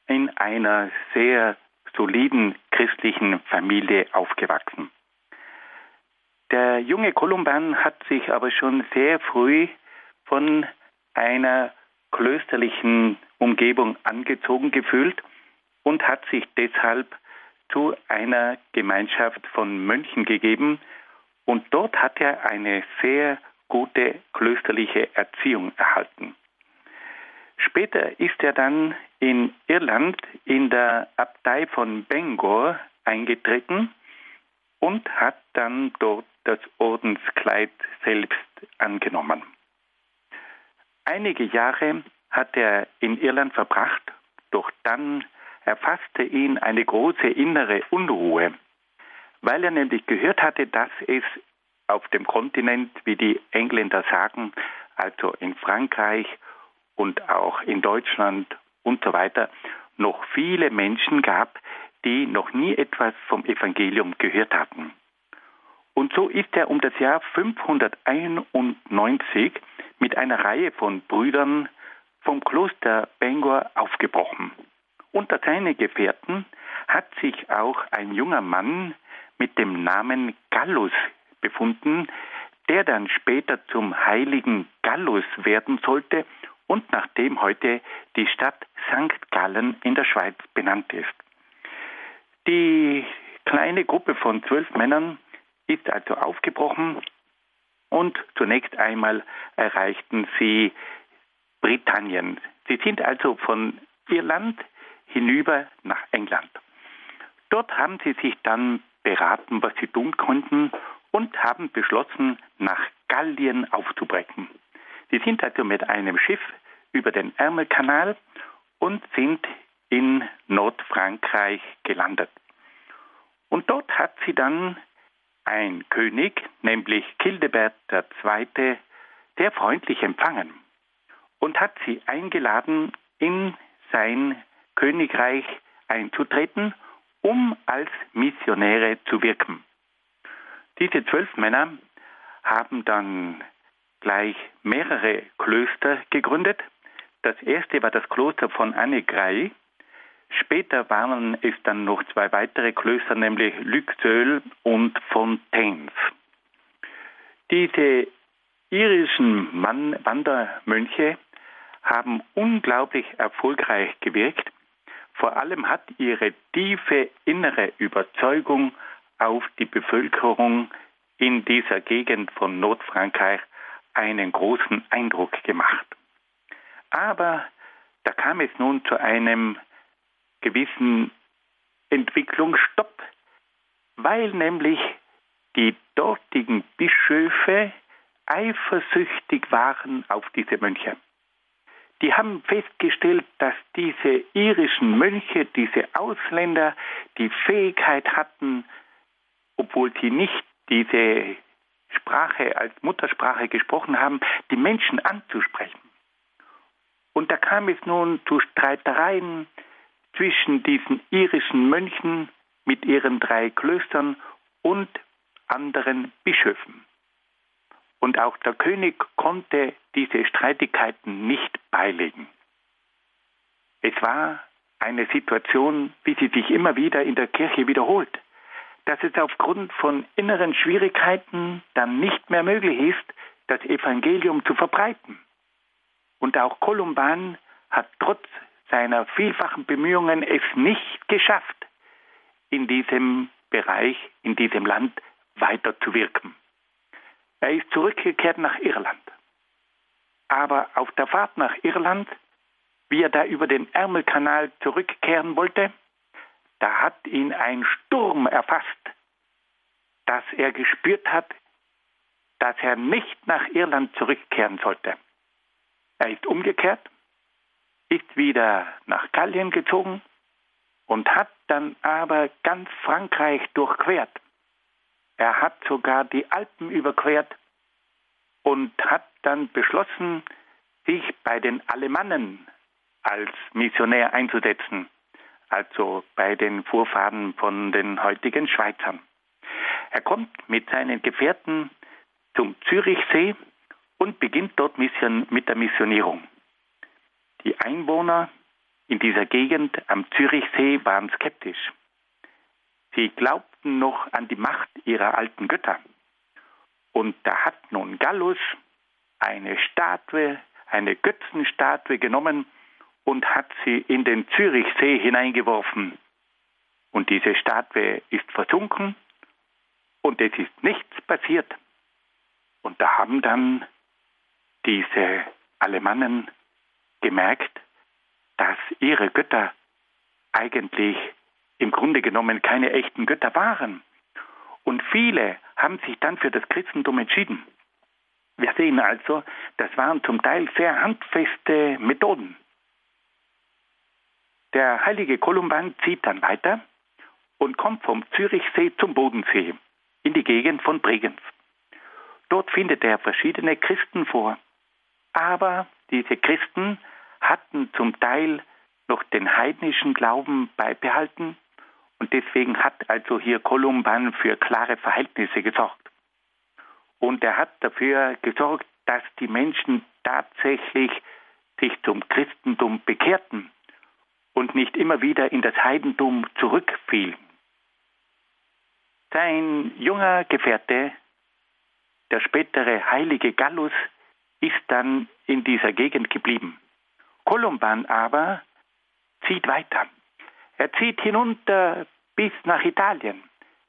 in einer sehr soliden christlichen Familie aufgewachsen. Der junge Kolumban hat sich aber schon sehr früh von einer klösterlichen Umgebung angezogen gefühlt und hat sich deshalb zu einer Gemeinschaft von Mönchen gegeben und dort hat er eine sehr gute klösterliche Erziehung erhalten. Später ist er dann in Irland in der Abtei von Bangor eingetreten und hat dann dort das Ordenskleid selbst angenommen. Einige Jahre hat er in Irland verbracht, doch dann erfasste ihn eine große innere Unruhe, weil er nämlich gehört hatte, dass es auf dem Kontinent, wie die Engländer sagen, also in Frankreich und auch in Deutschland und so weiter, noch viele Menschen gab, die noch nie etwas vom Evangelium gehört hatten. Und so ist er um das Jahr 591 mit einer Reihe von Brüdern vom Kloster Bangor aufgebrochen. Unter seinen Gefährten hat sich auch ein junger Mann mit dem Namen Gallus befunden, der dann später zum heiligen Gallus werden sollte und nachdem heute die Stadt St. Gallen in der Schweiz benannt ist. Die kleine Gruppe von zwölf Männern ist also aufgebrochen und zunächst einmal erreichten sie Britannien. Sie sind also von Irland hinüber nach England. Dort haben sie sich dann beraten, was sie tun konnten und haben beschlossen, nach Gallien aufzubrechen. Sie sind also mit einem Schiff über den Ärmelkanal und sind in Nordfrankreich gelandet. Und dort hat sie dann ein König, nämlich Childebert II., sehr freundlich empfangen und hat sie eingeladen, in sein Königreich einzutreten, um als Missionäre zu wirken. Diese zwölf Männer haben dann gleich mehrere Klöster gegründet. Das erste war das Kloster von Annegray, Später waren es dann noch zwei weitere Klöster, nämlich Luxeuil und Fontaines. Diese irischen Mann Wandermönche haben unglaublich erfolgreich gewirkt. Vor allem hat ihre tiefe innere Überzeugung auf die Bevölkerung in dieser Gegend von Nordfrankreich einen großen Eindruck gemacht. Aber da kam es nun zu einem gewissen Entwicklungsstopp, weil nämlich die dortigen Bischöfe eifersüchtig waren auf diese Mönche. Die haben festgestellt, dass diese irischen Mönche, diese Ausländer, die Fähigkeit hatten, obwohl sie nicht diese Sprache als Muttersprache gesprochen haben, die Menschen anzusprechen. Und da kam es nun zu Streitereien zwischen diesen irischen Mönchen mit ihren drei Klöstern und anderen Bischöfen. Und auch der König konnte diese Streitigkeiten nicht beilegen. Es war eine Situation, wie sie sich immer wieder in der Kirche wiederholt, dass es aufgrund von inneren Schwierigkeiten dann nicht mehr möglich ist, das Evangelium zu verbreiten. Und auch Kolumban hat trotz seiner vielfachen Bemühungen es nicht geschafft, in diesem Bereich, in diesem Land weiterzuwirken. Er ist zurückgekehrt nach Irland. Aber auf der Fahrt nach Irland, wie er da über den Ärmelkanal zurückkehren wollte, da hat ihn ein Sturm erfasst, dass er gespürt hat, dass er nicht nach Irland zurückkehren sollte. Er ist umgekehrt ist wieder nach Gallien gezogen und hat dann aber ganz Frankreich durchquert. Er hat sogar die Alpen überquert und hat dann beschlossen, sich bei den Alemannen als Missionär einzusetzen, also bei den Vorfahren von den heutigen Schweizern. Er kommt mit seinen Gefährten zum Zürichsee und beginnt dort mit der Missionierung. Die Einwohner in dieser Gegend am Zürichsee waren skeptisch. Sie glaubten noch an die Macht ihrer alten Götter. Und da hat nun Gallus eine Statue, eine Götzenstatue genommen und hat sie in den Zürichsee hineingeworfen. Und diese Statue ist versunken und es ist nichts passiert. Und da haben dann diese Alemannen gemerkt, dass ihre Götter eigentlich im Grunde genommen keine echten Götter waren. Und viele haben sich dann für das Christentum entschieden. Wir sehen also, das waren zum Teil sehr handfeste Methoden. Der heilige Kolumban zieht dann weiter und kommt vom Zürichsee zum Bodensee in die Gegend von Bregenz. Dort findet er verschiedene Christen vor. Aber diese Christen hatten zum Teil noch den heidnischen Glauben beibehalten und deswegen hat also hier Kolumban für klare Verhältnisse gesorgt. Und er hat dafür gesorgt, dass die Menschen tatsächlich sich zum Christentum bekehrten und nicht immer wieder in das Heidentum zurückfielen. Sein junger Gefährte, der spätere heilige Gallus, ist dann in dieser Gegend geblieben. Kolumban aber zieht weiter. Er zieht hinunter bis nach Italien.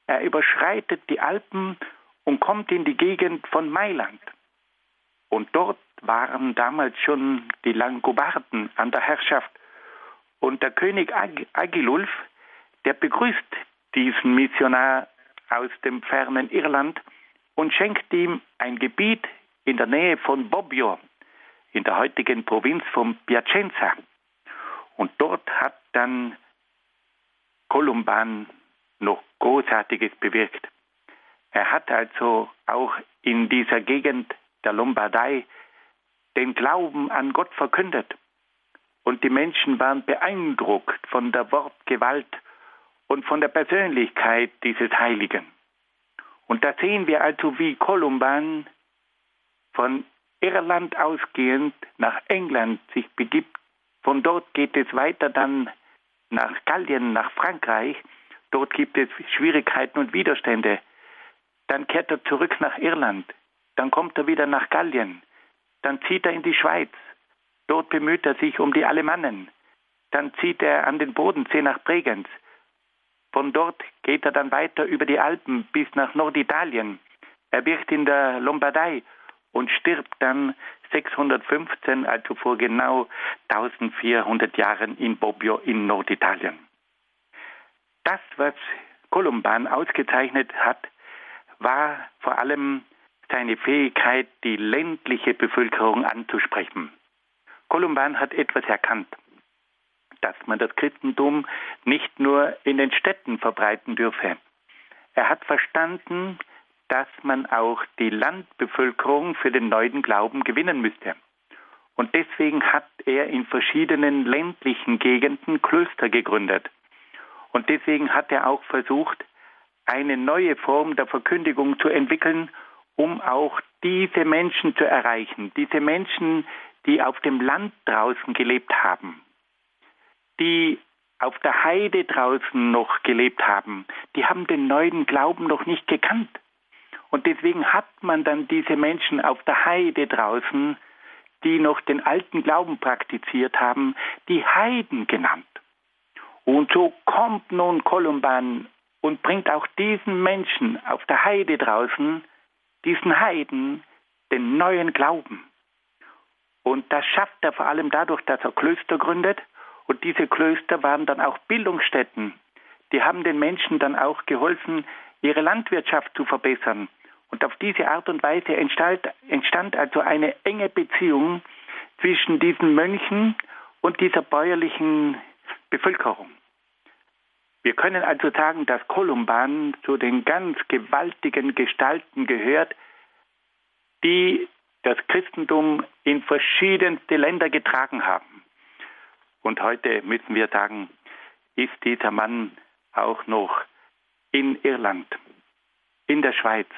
Er überschreitet die Alpen und kommt in die Gegend von Mailand. Und dort waren damals schon die Langobarden an der Herrschaft. Und der König Ag Agilulf, der begrüßt diesen Missionar aus dem fernen Irland und schenkt ihm ein Gebiet in der Nähe von Bobbio, in der heutigen Provinz von Piacenza. Und dort hat dann Kolumban noch Großartiges bewirkt. Er hat also auch in dieser Gegend der Lombardei den Glauben an Gott verkündet. Und die Menschen waren beeindruckt von der Wortgewalt und von der Persönlichkeit dieses Heiligen. Und da sehen wir also, wie Kolumban von Irland ausgehend nach England sich begibt. Von dort geht es weiter dann nach Gallien, nach Frankreich. Dort gibt es Schwierigkeiten und Widerstände. Dann kehrt er zurück nach Irland. Dann kommt er wieder nach Gallien. Dann zieht er in die Schweiz. Dort bemüht er sich um die Alemannen. Dann zieht er an den Bodensee nach Bregenz. Von dort geht er dann weiter über die Alpen bis nach Norditalien. Er wird in der Lombardei und stirbt dann 615, also vor genau 1400 Jahren in Bobbio in Norditalien. Das, was Kolumban ausgezeichnet hat, war vor allem seine Fähigkeit, die ländliche Bevölkerung anzusprechen. Kolumban hat etwas erkannt, dass man das Christentum nicht nur in den Städten verbreiten dürfe. Er hat verstanden, dass man auch die Landbevölkerung für den neuen Glauben gewinnen müsste. Und deswegen hat er in verschiedenen ländlichen Gegenden Klöster gegründet. Und deswegen hat er auch versucht, eine neue Form der Verkündigung zu entwickeln, um auch diese Menschen zu erreichen, diese Menschen, die auf dem Land draußen gelebt haben, die auf der Heide draußen noch gelebt haben, die haben den neuen Glauben noch nicht gekannt. Und deswegen hat man dann diese Menschen auf der Heide draußen, die noch den alten Glauben praktiziert haben, die Heiden genannt. Und so kommt nun Kolumban und bringt auch diesen Menschen auf der Heide draußen, diesen Heiden, den neuen Glauben. Und das schafft er vor allem dadurch, dass er Klöster gründet. Und diese Klöster waren dann auch Bildungsstätten. Die haben den Menschen dann auch geholfen, ihre Landwirtschaft zu verbessern. Und auf diese Art und Weise entstand, entstand also eine enge Beziehung zwischen diesen Mönchen und dieser bäuerlichen Bevölkerung. Wir können also sagen, dass Kolumban zu den ganz gewaltigen Gestalten gehört, die das Christentum in verschiedenste Länder getragen haben. Und heute müssen wir sagen, ist dieser Mann auch noch in Irland. in der Schweiz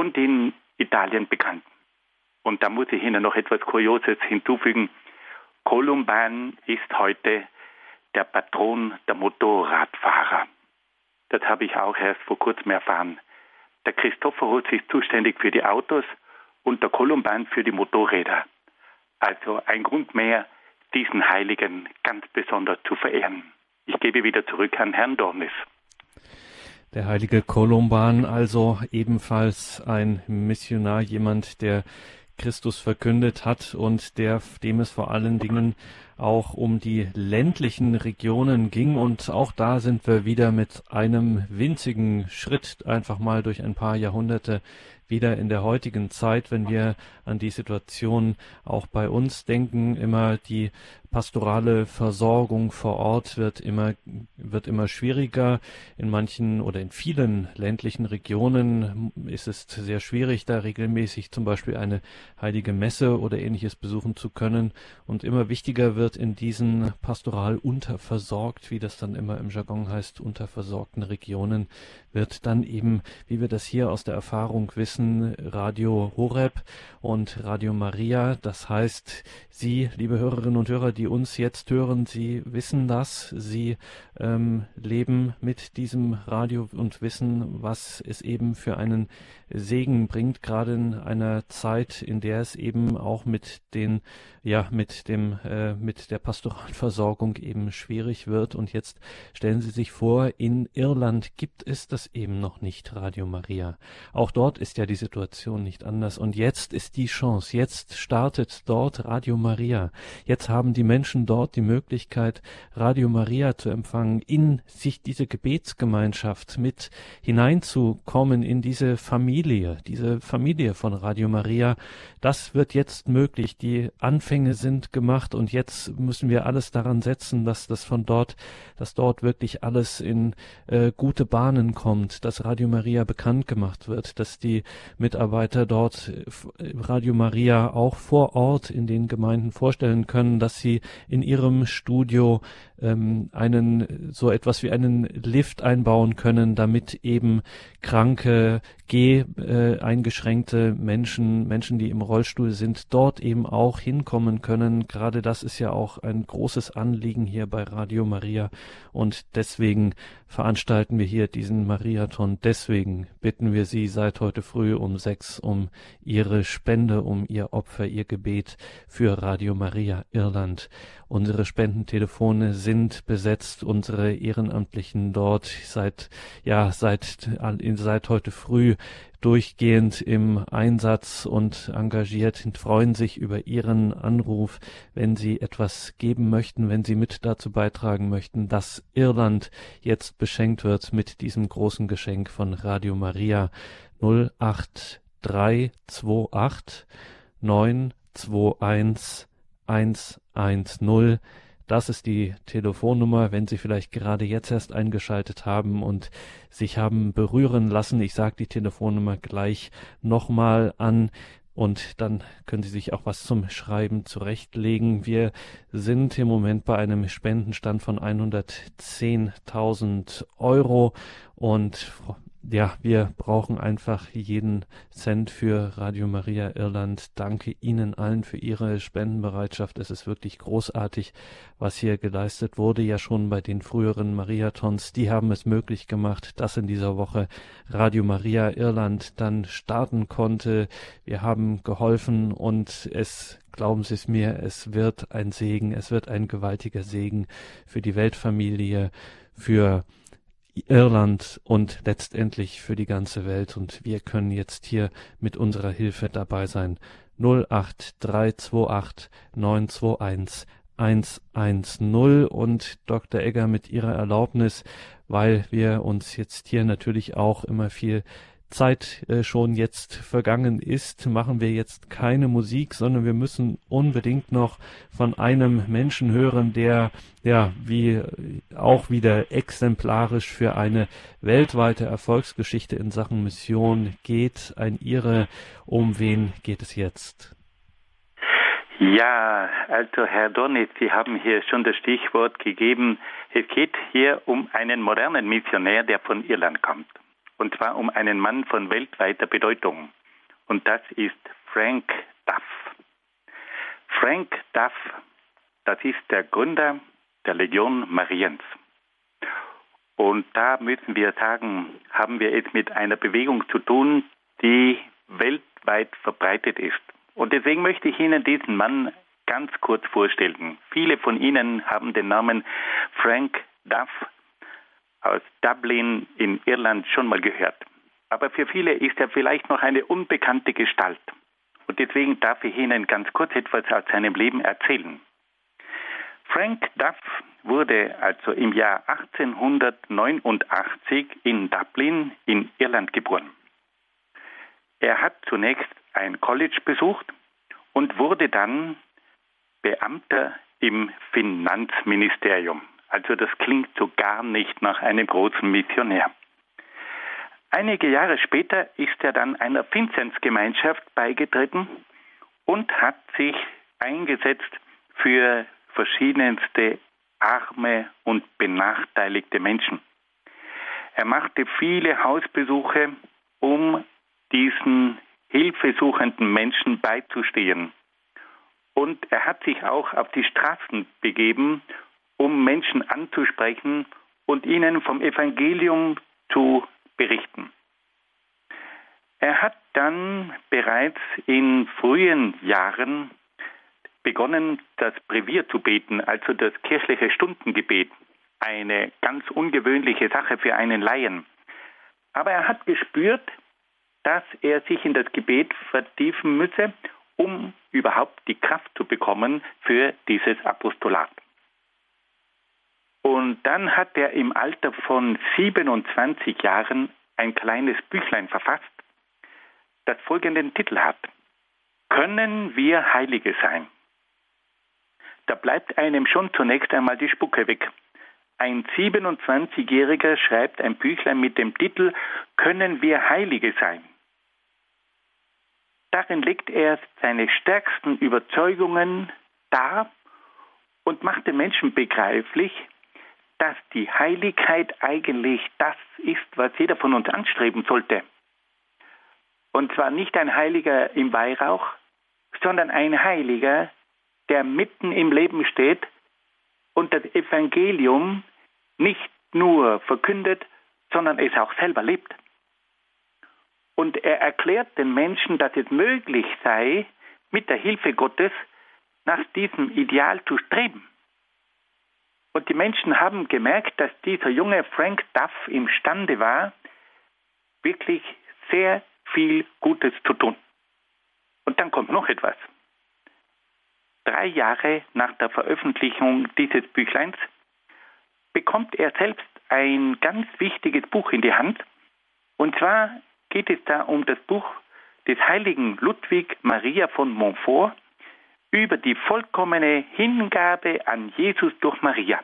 und in Italien bekannt. Und da muss ich Ihnen noch etwas Kurioses hinzufügen. Kolumban ist heute der Patron der Motorradfahrer. Das habe ich auch erst vor kurzem erfahren. Der Christophorus ist zuständig für die Autos und der Kolumban für die Motorräder. Also ein Grund mehr, diesen Heiligen ganz besonders zu verehren. Ich gebe wieder zurück an Herrn Dornis. Der heilige Kolumban, also ebenfalls ein Missionar, jemand, der Christus verkündet hat und der, dem es vor allen Dingen auch um die ländlichen Regionen ging. Und auch da sind wir wieder mit einem winzigen Schritt einfach mal durch ein paar Jahrhunderte wieder in der heutigen Zeit, wenn wir an die Situation auch bei uns denken, immer die pastorale Versorgung vor Ort wird immer, wird immer schwieriger. In manchen oder in vielen ländlichen Regionen ist es sehr schwierig, da regelmäßig zum Beispiel eine heilige Messe oder ähnliches besuchen zu können. Und immer wichtiger wird in diesen pastoral unterversorgt, wie das dann immer im Jargon heißt, unterversorgten Regionen, wird dann eben, wie wir das hier aus der Erfahrung wissen, Radio Horeb und Radio Maria. Das heißt, Sie, liebe Hörerinnen und Hörer, die uns jetzt hören, Sie wissen das, Sie ähm, leben mit diesem Radio und wissen, was es eben für einen Segen bringt, gerade in einer Zeit, in der es eben auch mit den, ja, mit dem, äh, mit der Pastoralversorgung eben schwierig wird. Und jetzt stellen Sie sich vor, in Irland gibt es das eben noch nicht, Radio Maria. Auch dort ist ja die Situation nicht anders. Und jetzt ist die Chance, jetzt startet dort Radio Maria. Jetzt haben die Menschen dort die Möglichkeit, Radio Maria zu empfangen, in sich diese Gebetsgemeinschaft mit hineinzukommen, in diese Familie Familie, diese Familie von Radio Maria, das wird jetzt möglich. Die Anfänge sind gemacht und jetzt müssen wir alles daran setzen, dass das von dort, dass dort wirklich alles in äh, gute Bahnen kommt, dass Radio Maria bekannt gemacht wird, dass die Mitarbeiter dort äh, Radio Maria auch vor Ort in den Gemeinden vorstellen können, dass sie in ihrem Studio ähm, einen so etwas wie einen Lift einbauen können, damit eben kranke, eingeschränkte Menschen, Menschen, die im Rollstuhl sind, dort eben auch hinkommen können. Gerade das ist ja auch ein großes Anliegen hier bei Radio Maria und deswegen veranstalten wir hier diesen Mariathon. Deswegen bitten wir Sie seit heute früh um sechs um Ihre Spende, um Ihr Opfer, Ihr Gebet für Radio Maria Irland. Unsere Spendentelefone sind besetzt, unsere Ehrenamtlichen dort seit, ja, seit, seit heute früh durchgehend im Einsatz und engagiert, freuen sich über Ihren Anruf, wenn Sie etwas geben möchten, wenn Sie mit dazu beitragen möchten, dass Irland jetzt beschenkt wird mit diesem großen Geschenk von Radio Maria 08328 921 110. Das ist die Telefonnummer, wenn Sie vielleicht gerade jetzt erst eingeschaltet haben und sich haben berühren lassen. Ich sage die Telefonnummer gleich nochmal an und dann können Sie sich auch was zum Schreiben zurechtlegen. Wir sind im Moment bei einem Spendenstand von 110.000 Euro und ja, wir brauchen einfach jeden Cent für Radio Maria Irland. Danke Ihnen allen für Ihre Spendenbereitschaft. Es ist wirklich großartig, was hier geleistet wurde. Ja schon bei den früheren Mariathons. Die haben es möglich gemacht, dass in dieser Woche Radio Maria Irland dann starten konnte. Wir haben geholfen und es Glauben Sie es mir, es wird ein Segen, es wird ein gewaltiger Segen für die Weltfamilie, für Irland und letztendlich für die ganze Welt. Und wir können jetzt hier mit unserer Hilfe dabei sein. 08328 921 110 und Dr. Egger mit Ihrer Erlaubnis, weil wir uns jetzt hier natürlich auch immer viel Zeit äh, schon jetzt vergangen ist, machen wir jetzt keine Musik, sondern wir müssen unbedingt noch von einem Menschen hören, der ja wie auch wieder exemplarisch für eine weltweite Erfolgsgeschichte in Sachen Mission geht. Ein Ihre, um wen geht es jetzt? Ja, also Herr Dornitz, Sie haben hier schon das Stichwort gegeben. Es geht hier um einen modernen Missionär, der von Irland kommt. Und zwar um einen Mann von weltweiter Bedeutung. Und das ist Frank Duff. Frank Duff, das ist der Gründer der Legion Mariens. Und da müssen wir sagen, haben wir es mit einer Bewegung zu tun, die weltweit verbreitet ist. Und deswegen möchte ich Ihnen diesen Mann ganz kurz vorstellen. Viele von Ihnen haben den Namen Frank Duff aus Dublin in Irland schon mal gehört. Aber für viele ist er vielleicht noch eine unbekannte Gestalt. Und deswegen darf ich Ihnen ganz kurz etwas aus seinem Leben erzählen. Frank Duff wurde also im Jahr 1889 in Dublin in Irland geboren. Er hat zunächst ein College besucht und wurde dann Beamter im Finanzministerium. Also das klingt so gar nicht nach einem großen Missionär. Einige Jahre später ist er dann einer Vinzenzgemeinschaft beigetreten und hat sich eingesetzt für verschiedenste arme und benachteiligte Menschen. Er machte viele Hausbesuche, um diesen hilfesuchenden Menschen beizustehen. Und er hat sich auch auf die Straßen begeben, um Menschen anzusprechen und ihnen vom Evangelium zu berichten. Er hat dann bereits in frühen Jahren begonnen, das Brevier zu beten, also das kirchliche Stundengebet. Eine ganz ungewöhnliche Sache für einen Laien. Aber er hat gespürt, dass er sich in das Gebet vertiefen müsse, um überhaupt die Kraft zu bekommen für dieses Apostolat. Und dann hat er im Alter von 27 Jahren ein kleines Büchlein verfasst, das folgenden Titel hat. Können wir Heilige sein? Da bleibt einem schon zunächst einmal die Spucke weg. Ein 27-Jähriger schreibt ein Büchlein mit dem Titel Können wir Heilige sein? Darin legt er seine stärksten Überzeugungen dar und macht den Menschen begreiflich, dass die Heiligkeit eigentlich das ist, was jeder von uns anstreben sollte. Und zwar nicht ein Heiliger im Weihrauch, sondern ein Heiliger, der mitten im Leben steht und das Evangelium nicht nur verkündet, sondern es auch selber lebt. Und er erklärt den Menschen, dass es möglich sei, mit der Hilfe Gottes nach diesem Ideal zu streben. Und die Menschen haben gemerkt, dass dieser junge Frank Duff imstande war, wirklich sehr viel Gutes zu tun. Und dann kommt noch etwas drei Jahre nach der Veröffentlichung dieses Büchleins bekommt er selbst ein ganz wichtiges Buch in die Hand. Und zwar geht es da um das Buch des heiligen Ludwig Maria von Montfort über die vollkommene Hingabe an Jesus durch Maria.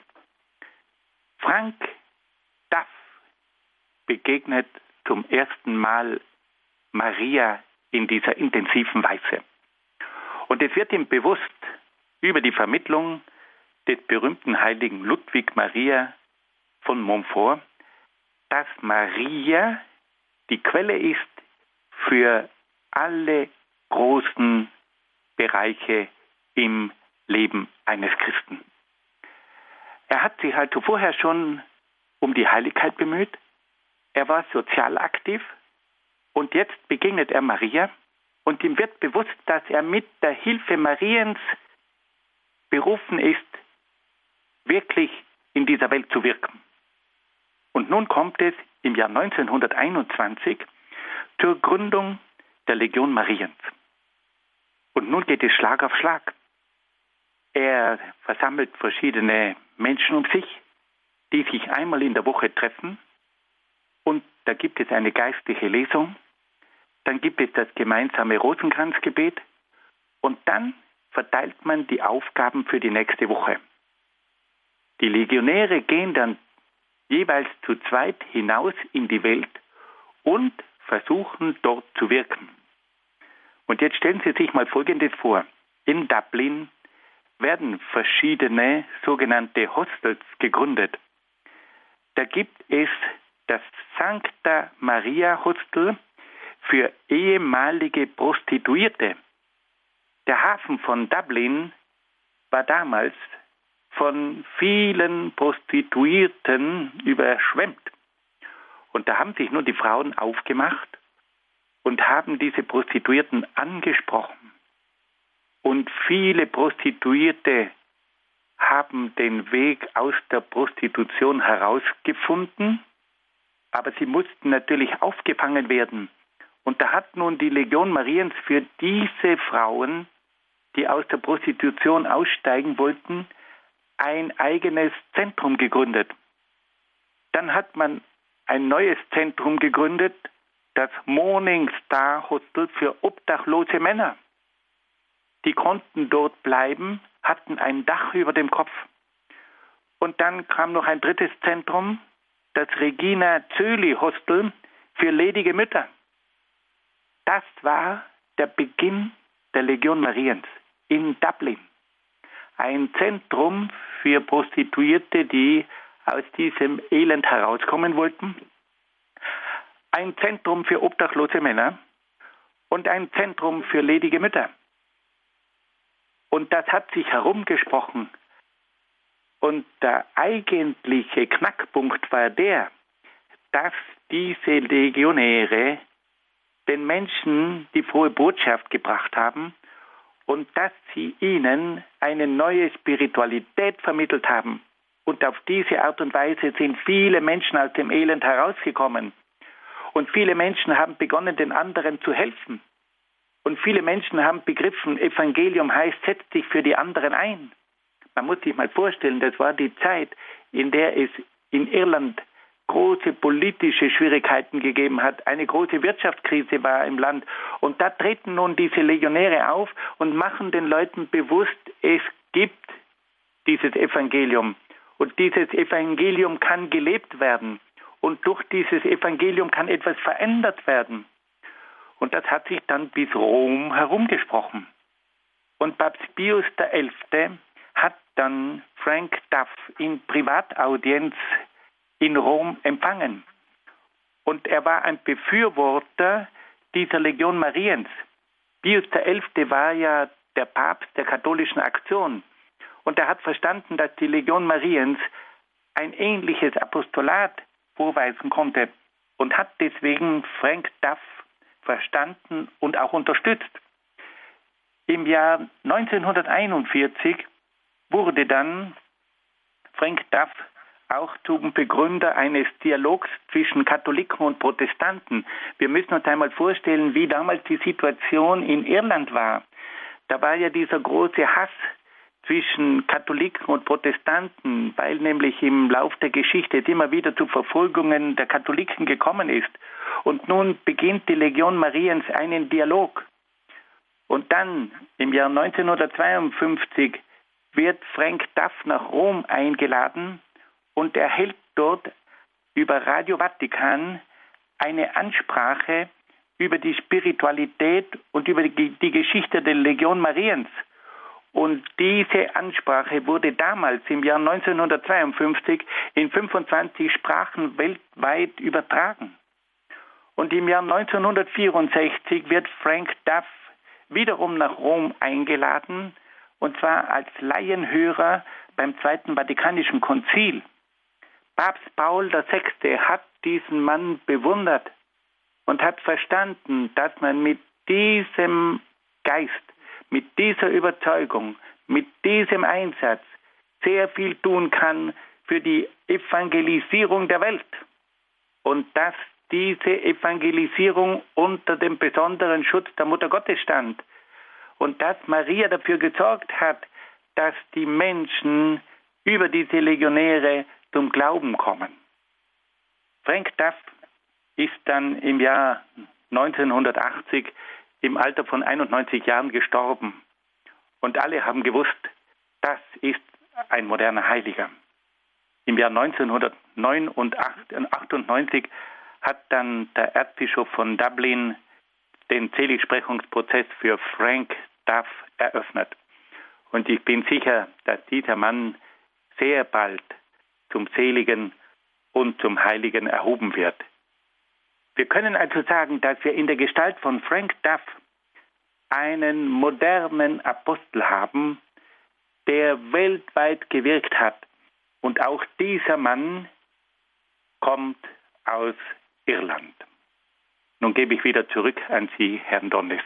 Frank Duff begegnet zum ersten Mal Maria in dieser intensiven Weise. Und es wird ihm bewusst über die Vermittlung des berühmten heiligen Ludwig Maria von Montfort, dass Maria die Quelle ist für alle großen Bereiche im Leben eines Christen. Er hat sich halt vorher schon um die Heiligkeit bemüht, er war sozial aktiv und jetzt begegnet er Maria und ihm wird bewusst, dass er mit der Hilfe Mariens berufen ist, wirklich in dieser Welt zu wirken. Und nun kommt es im Jahr 1921 zur Gründung der Legion Mariens. Und nun geht es Schlag auf Schlag. Er versammelt verschiedene Menschen um sich, die sich einmal in der Woche treffen. Und da gibt es eine geistliche Lesung dann gibt es das gemeinsame Rosenkranzgebet und dann verteilt man die Aufgaben für die nächste Woche. Die Legionäre gehen dann jeweils zu zweit hinaus in die Welt und versuchen dort zu wirken. Und jetzt stellen Sie sich mal Folgendes vor. In Dublin werden verschiedene sogenannte Hostels gegründet. Da gibt es das Sancta Maria Hostel für ehemalige Prostituierte. Der Hafen von Dublin war damals von vielen Prostituierten überschwemmt. Und da haben sich nur die Frauen aufgemacht und haben diese Prostituierten angesprochen. Und viele Prostituierte haben den Weg aus der Prostitution herausgefunden, aber sie mussten natürlich aufgefangen werden. Und da hat nun die Legion Mariens für diese Frauen, die aus der Prostitution aussteigen wollten, ein eigenes Zentrum gegründet. Dann hat man ein neues Zentrum gegründet, das Morning Star Hotel für obdachlose Männer. Die konnten dort bleiben, hatten ein Dach über dem Kopf. Und dann kam noch ein drittes Zentrum, das Regina Zöli Hostel für ledige Mütter. Das war der Beginn der Legion Mariens in Dublin. Ein Zentrum für Prostituierte, die aus diesem Elend herauskommen wollten. Ein Zentrum für obdachlose Männer und ein Zentrum für ledige Mütter. Und das hat sich herumgesprochen. Und der eigentliche Knackpunkt war der, dass diese Legionäre den Menschen die frohe Botschaft gebracht haben und dass sie ihnen eine neue Spiritualität vermittelt haben. Und auf diese Art und Weise sind viele Menschen aus dem Elend herausgekommen. Und viele Menschen haben begonnen, den anderen zu helfen. Und viele Menschen haben begriffen, Evangelium heißt, setz dich für die anderen ein. Man muss sich mal vorstellen, das war die Zeit, in der es in Irland große politische Schwierigkeiten gegeben hat, eine große Wirtschaftskrise war im Land. Und da treten nun diese Legionäre auf und machen den Leuten bewusst, es gibt dieses Evangelium. Und dieses Evangelium kann gelebt werden. Und durch dieses Evangelium kann etwas verändert werden. Und das hat sich dann bis Rom herumgesprochen. Und Papst Pius XI. hat dann Frank Duff in Privataudienz in Rom empfangen. Und er war ein Befürworter dieser Legion Mariens. Pius XI. war ja der Papst der katholischen Aktion. Und er hat verstanden, dass die Legion Mariens ein ähnliches Apostolat vorweisen konnte und hat deswegen Frank Duff verstanden und auch unterstützt. Im Jahr 1941 wurde dann Frank Duff auch zum Begründer eines Dialogs zwischen Katholiken und Protestanten. Wir müssen uns einmal vorstellen, wie damals die Situation in Irland war. Da war ja dieser große Hass zwischen Katholiken und Protestanten, weil nämlich im Lauf der Geschichte es immer wieder zu Verfolgungen der Katholiken gekommen ist. Und nun beginnt die Legion Mariens einen Dialog. Und dann im Jahr 1952 wird Frank Duff nach Rom eingeladen und er hält dort über Radio Vatikan eine Ansprache über die Spiritualität und über die Geschichte der Legion Mariens. Und diese Ansprache wurde damals im Jahr 1952 in 25 Sprachen weltweit übertragen. Und im Jahr 1964 wird Frank Duff wiederum nach Rom eingeladen, und zwar als Laienhörer beim Zweiten Vatikanischen Konzil. Papst Paul VI. hat diesen Mann bewundert und hat verstanden, dass man mit diesem Geist, mit dieser Überzeugung, mit diesem Einsatz sehr viel tun kann für die Evangelisierung der Welt. Und dass diese Evangelisierung unter dem besonderen Schutz der Mutter Gottes stand. Und dass Maria dafür gesorgt hat, dass die Menschen über diese Legionäre zum Glauben kommen. Frank Duff ist dann im Jahr 1980 im Alter von 91 Jahren gestorben. Und alle haben gewusst, das ist ein moderner Heiliger. Im Jahr 1998 hat dann der Erzbischof von Dublin den Seligsprechungsprozess für Frank Duff eröffnet. Und ich bin sicher, dass dieser Mann sehr bald zum seligen und zum Heiligen erhoben wird. Wir können also sagen, dass wir in der Gestalt von Frank Duff einen modernen Apostel haben, der weltweit gewirkt hat. Und auch dieser Mann kommt aus Irland. Nun gebe ich wieder zurück an Sie, Herrn Donnis.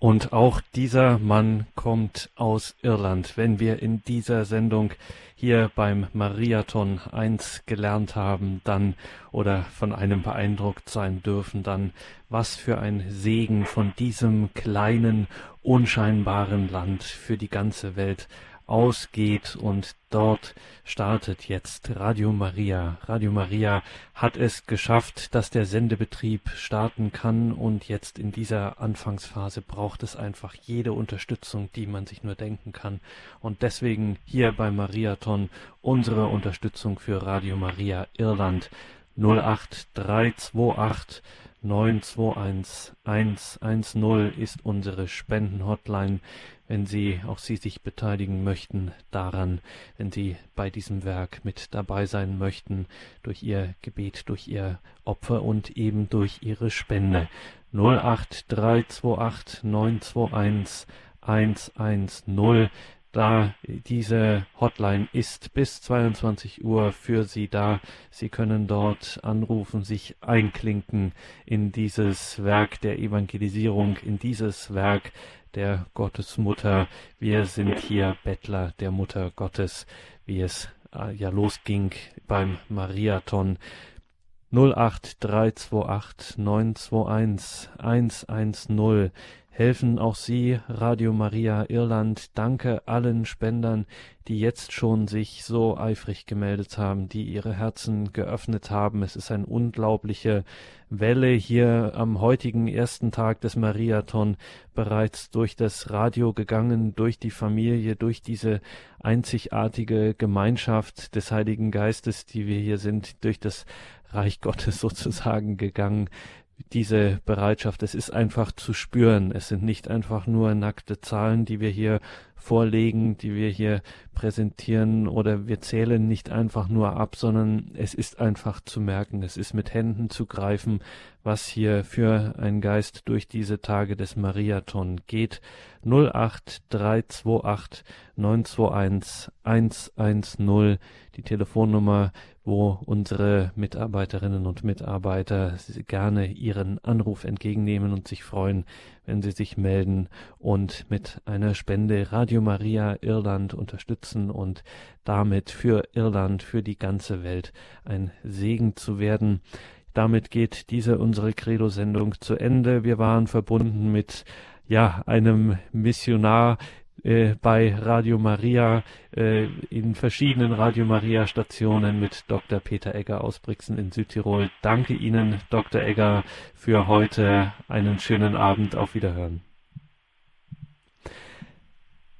Und auch dieser Mann kommt aus Irland. Wenn wir in dieser Sendung hier beim Mariathon eins gelernt haben, dann oder von einem beeindruckt sein dürfen, dann was für ein Segen von diesem kleinen, unscheinbaren Land für die ganze Welt ausgeht und dort startet jetzt Radio Maria. Radio Maria hat es geschafft, dass der Sendebetrieb starten kann und jetzt in dieser Anfangsphase braucht es einfach jede Unterstützung, die man sich nur denken kann. Und deswegen hier bei Mariathon unsere Unterstützung für Radio Maria Irland 08328 921 110 ist unsere Spendenhotline wenn Sie, auch Sie sich beteiligen möchten daran, wenn Sie bei diesem Werk mit dabei sein möchten, durch Ihr Gebet, durch Ihr Opfer und eben durch Ihre Spende. 08328 921 110 da diese Hotline ist bis 22 Uhr für Sie da. Sie können dort anrufen, sich einklinken in dieses Werk der Evangelisierung, in dieses Werk der Gottesmutter. Wir sind hier Bettler der Mutter Gottes, wie es äh, ja losging beim Mariathon. 08328 921 110 helfen auch Sie, Radio Maria Irland. Danke allen Spendern, die jetzt schon sich so eifrig gemeldet haben, die ihre Herzen geöffnet haben. Es ist eine unglaubliche Welle hier am heutigen ersten Tag des Mariathon bereits durch das Radio gegangen, durch die Familie, durch diese einzigartige Gemeinschaft des Heiligen Geistes, die wir hier sind, durch das Reich Gottes sozusagen gegangen diese Bereitschaft, es ist einfach zu spüren. Es sind nicht einfach nur nackte Zahlen, die wir hier vorlegen, die wir hier präsentieren oder wir zählen nicht einfach nur ab, sondern es ist einfach zu merken, es ist mit Händen zu greifen, was hier für ein Geist durch diese Tage des Mariathon geht. 08328 921 110, die Telefonnummer wo unsere Mitarbeiterinnen und Mitarbeiter gerne Ihren Anruf entgegennehmen und sich freuen, wenn Sie sich melden und mit einer Spende Radio Maria Irland unterstützen und damit für Irland, für die ganze Welt ein Segen zu werden. Damit geht diese unsere Credo-Sendung zu Ende. Wir waren verbunden mit ja, einem Missionar, äh, bei Radio Maria äh, in verschiedenen Radio Maria Stationen mit Dr. Peter Egger aus Brixen in Südtirol. Danke Ihnen, Dr. Egger, für heute einen schönen Abend. Auf Wiederhören.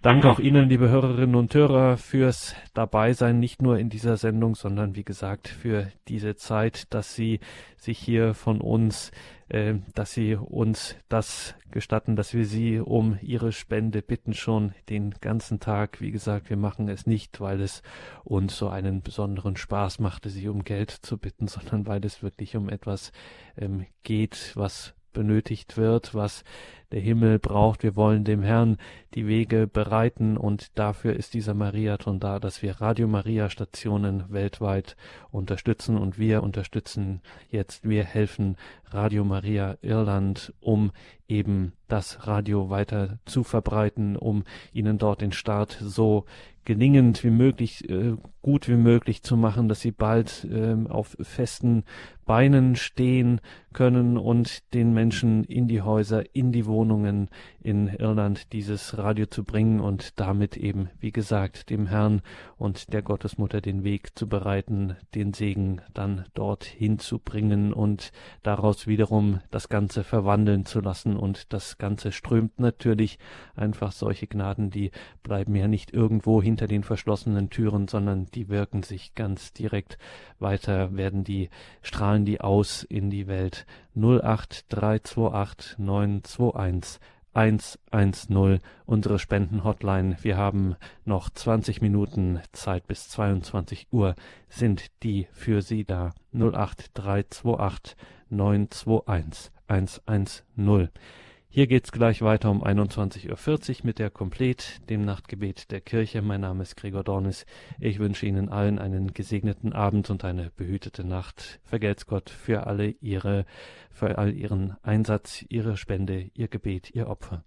Danke auch Ihnen, liebe Hörerinnen und Hörer, fürs Dabeisein, nicht nur in dieser Sendung, sondern wie gesagt für diese Zeit, dass Sie sich hier von uns äh, dass Sie uns das gestatten, dass wir Sie um Ihre Spende bitten schon den ganzen Tag. Wie gesagt, wir machen es nicht, weil es uns so einen besonderen Spaß machte, Sie um Geld zu bitten, sondern weil es wirklich um etwas ähm, geht, was benötigt wird, was der Himmel braucht. Wir wollen dem Herrn die Wege bereiten und dafür ist dieser Mariathon da, dass wir Radio Maria Stationen weltweit unterstützen und wir unterstützen jetzt, wir helfen Radio Maria Irland, um eben das Radio weiter zu verbreiten, um ihnen dort den Start so gelingend wie möglich, äh, gut wie möglich zu machen, dass sie bald äh, auf festen Beinen stehen können und den Menschen in die Häuser, in die Wohnungen in Irland dieses Radio zu bringen und damit eben, wie gesagt, dem Herrn und der Gottesmutter den Weg zu bereiten, den Segen dann dorthin zu bringen und daraus wiederum das Ganze verwandeln zu lassen. Und das Ganze strömt natürlich einfach solche Gnaden, die bleiben ja nicht irgendwo hinter den verschlossenen Türen, sondern die wirken sich ganz direkt weiter, werden die strahlen die aus in die Welt. 08328 921 110 unsere Spendenhotline. Wir haben noch 20 Minuten Zeit bis 22 Uhr sind die für Sie da. 08328 921 110. Hier geht's gleich weiter um 21.40 Uhr mit der Komplet, dem Nachtgebet der Kirche. Mein Name ist Gregor Dornis. Ich wünsche Ihnen allen einen gesegneten Abend und eine behütete Nacht. Vergelt's Gott für alle Ihre, für all Ihren Einsatz, Ihre Spende, Ihr Gebet, Ihr Opfer.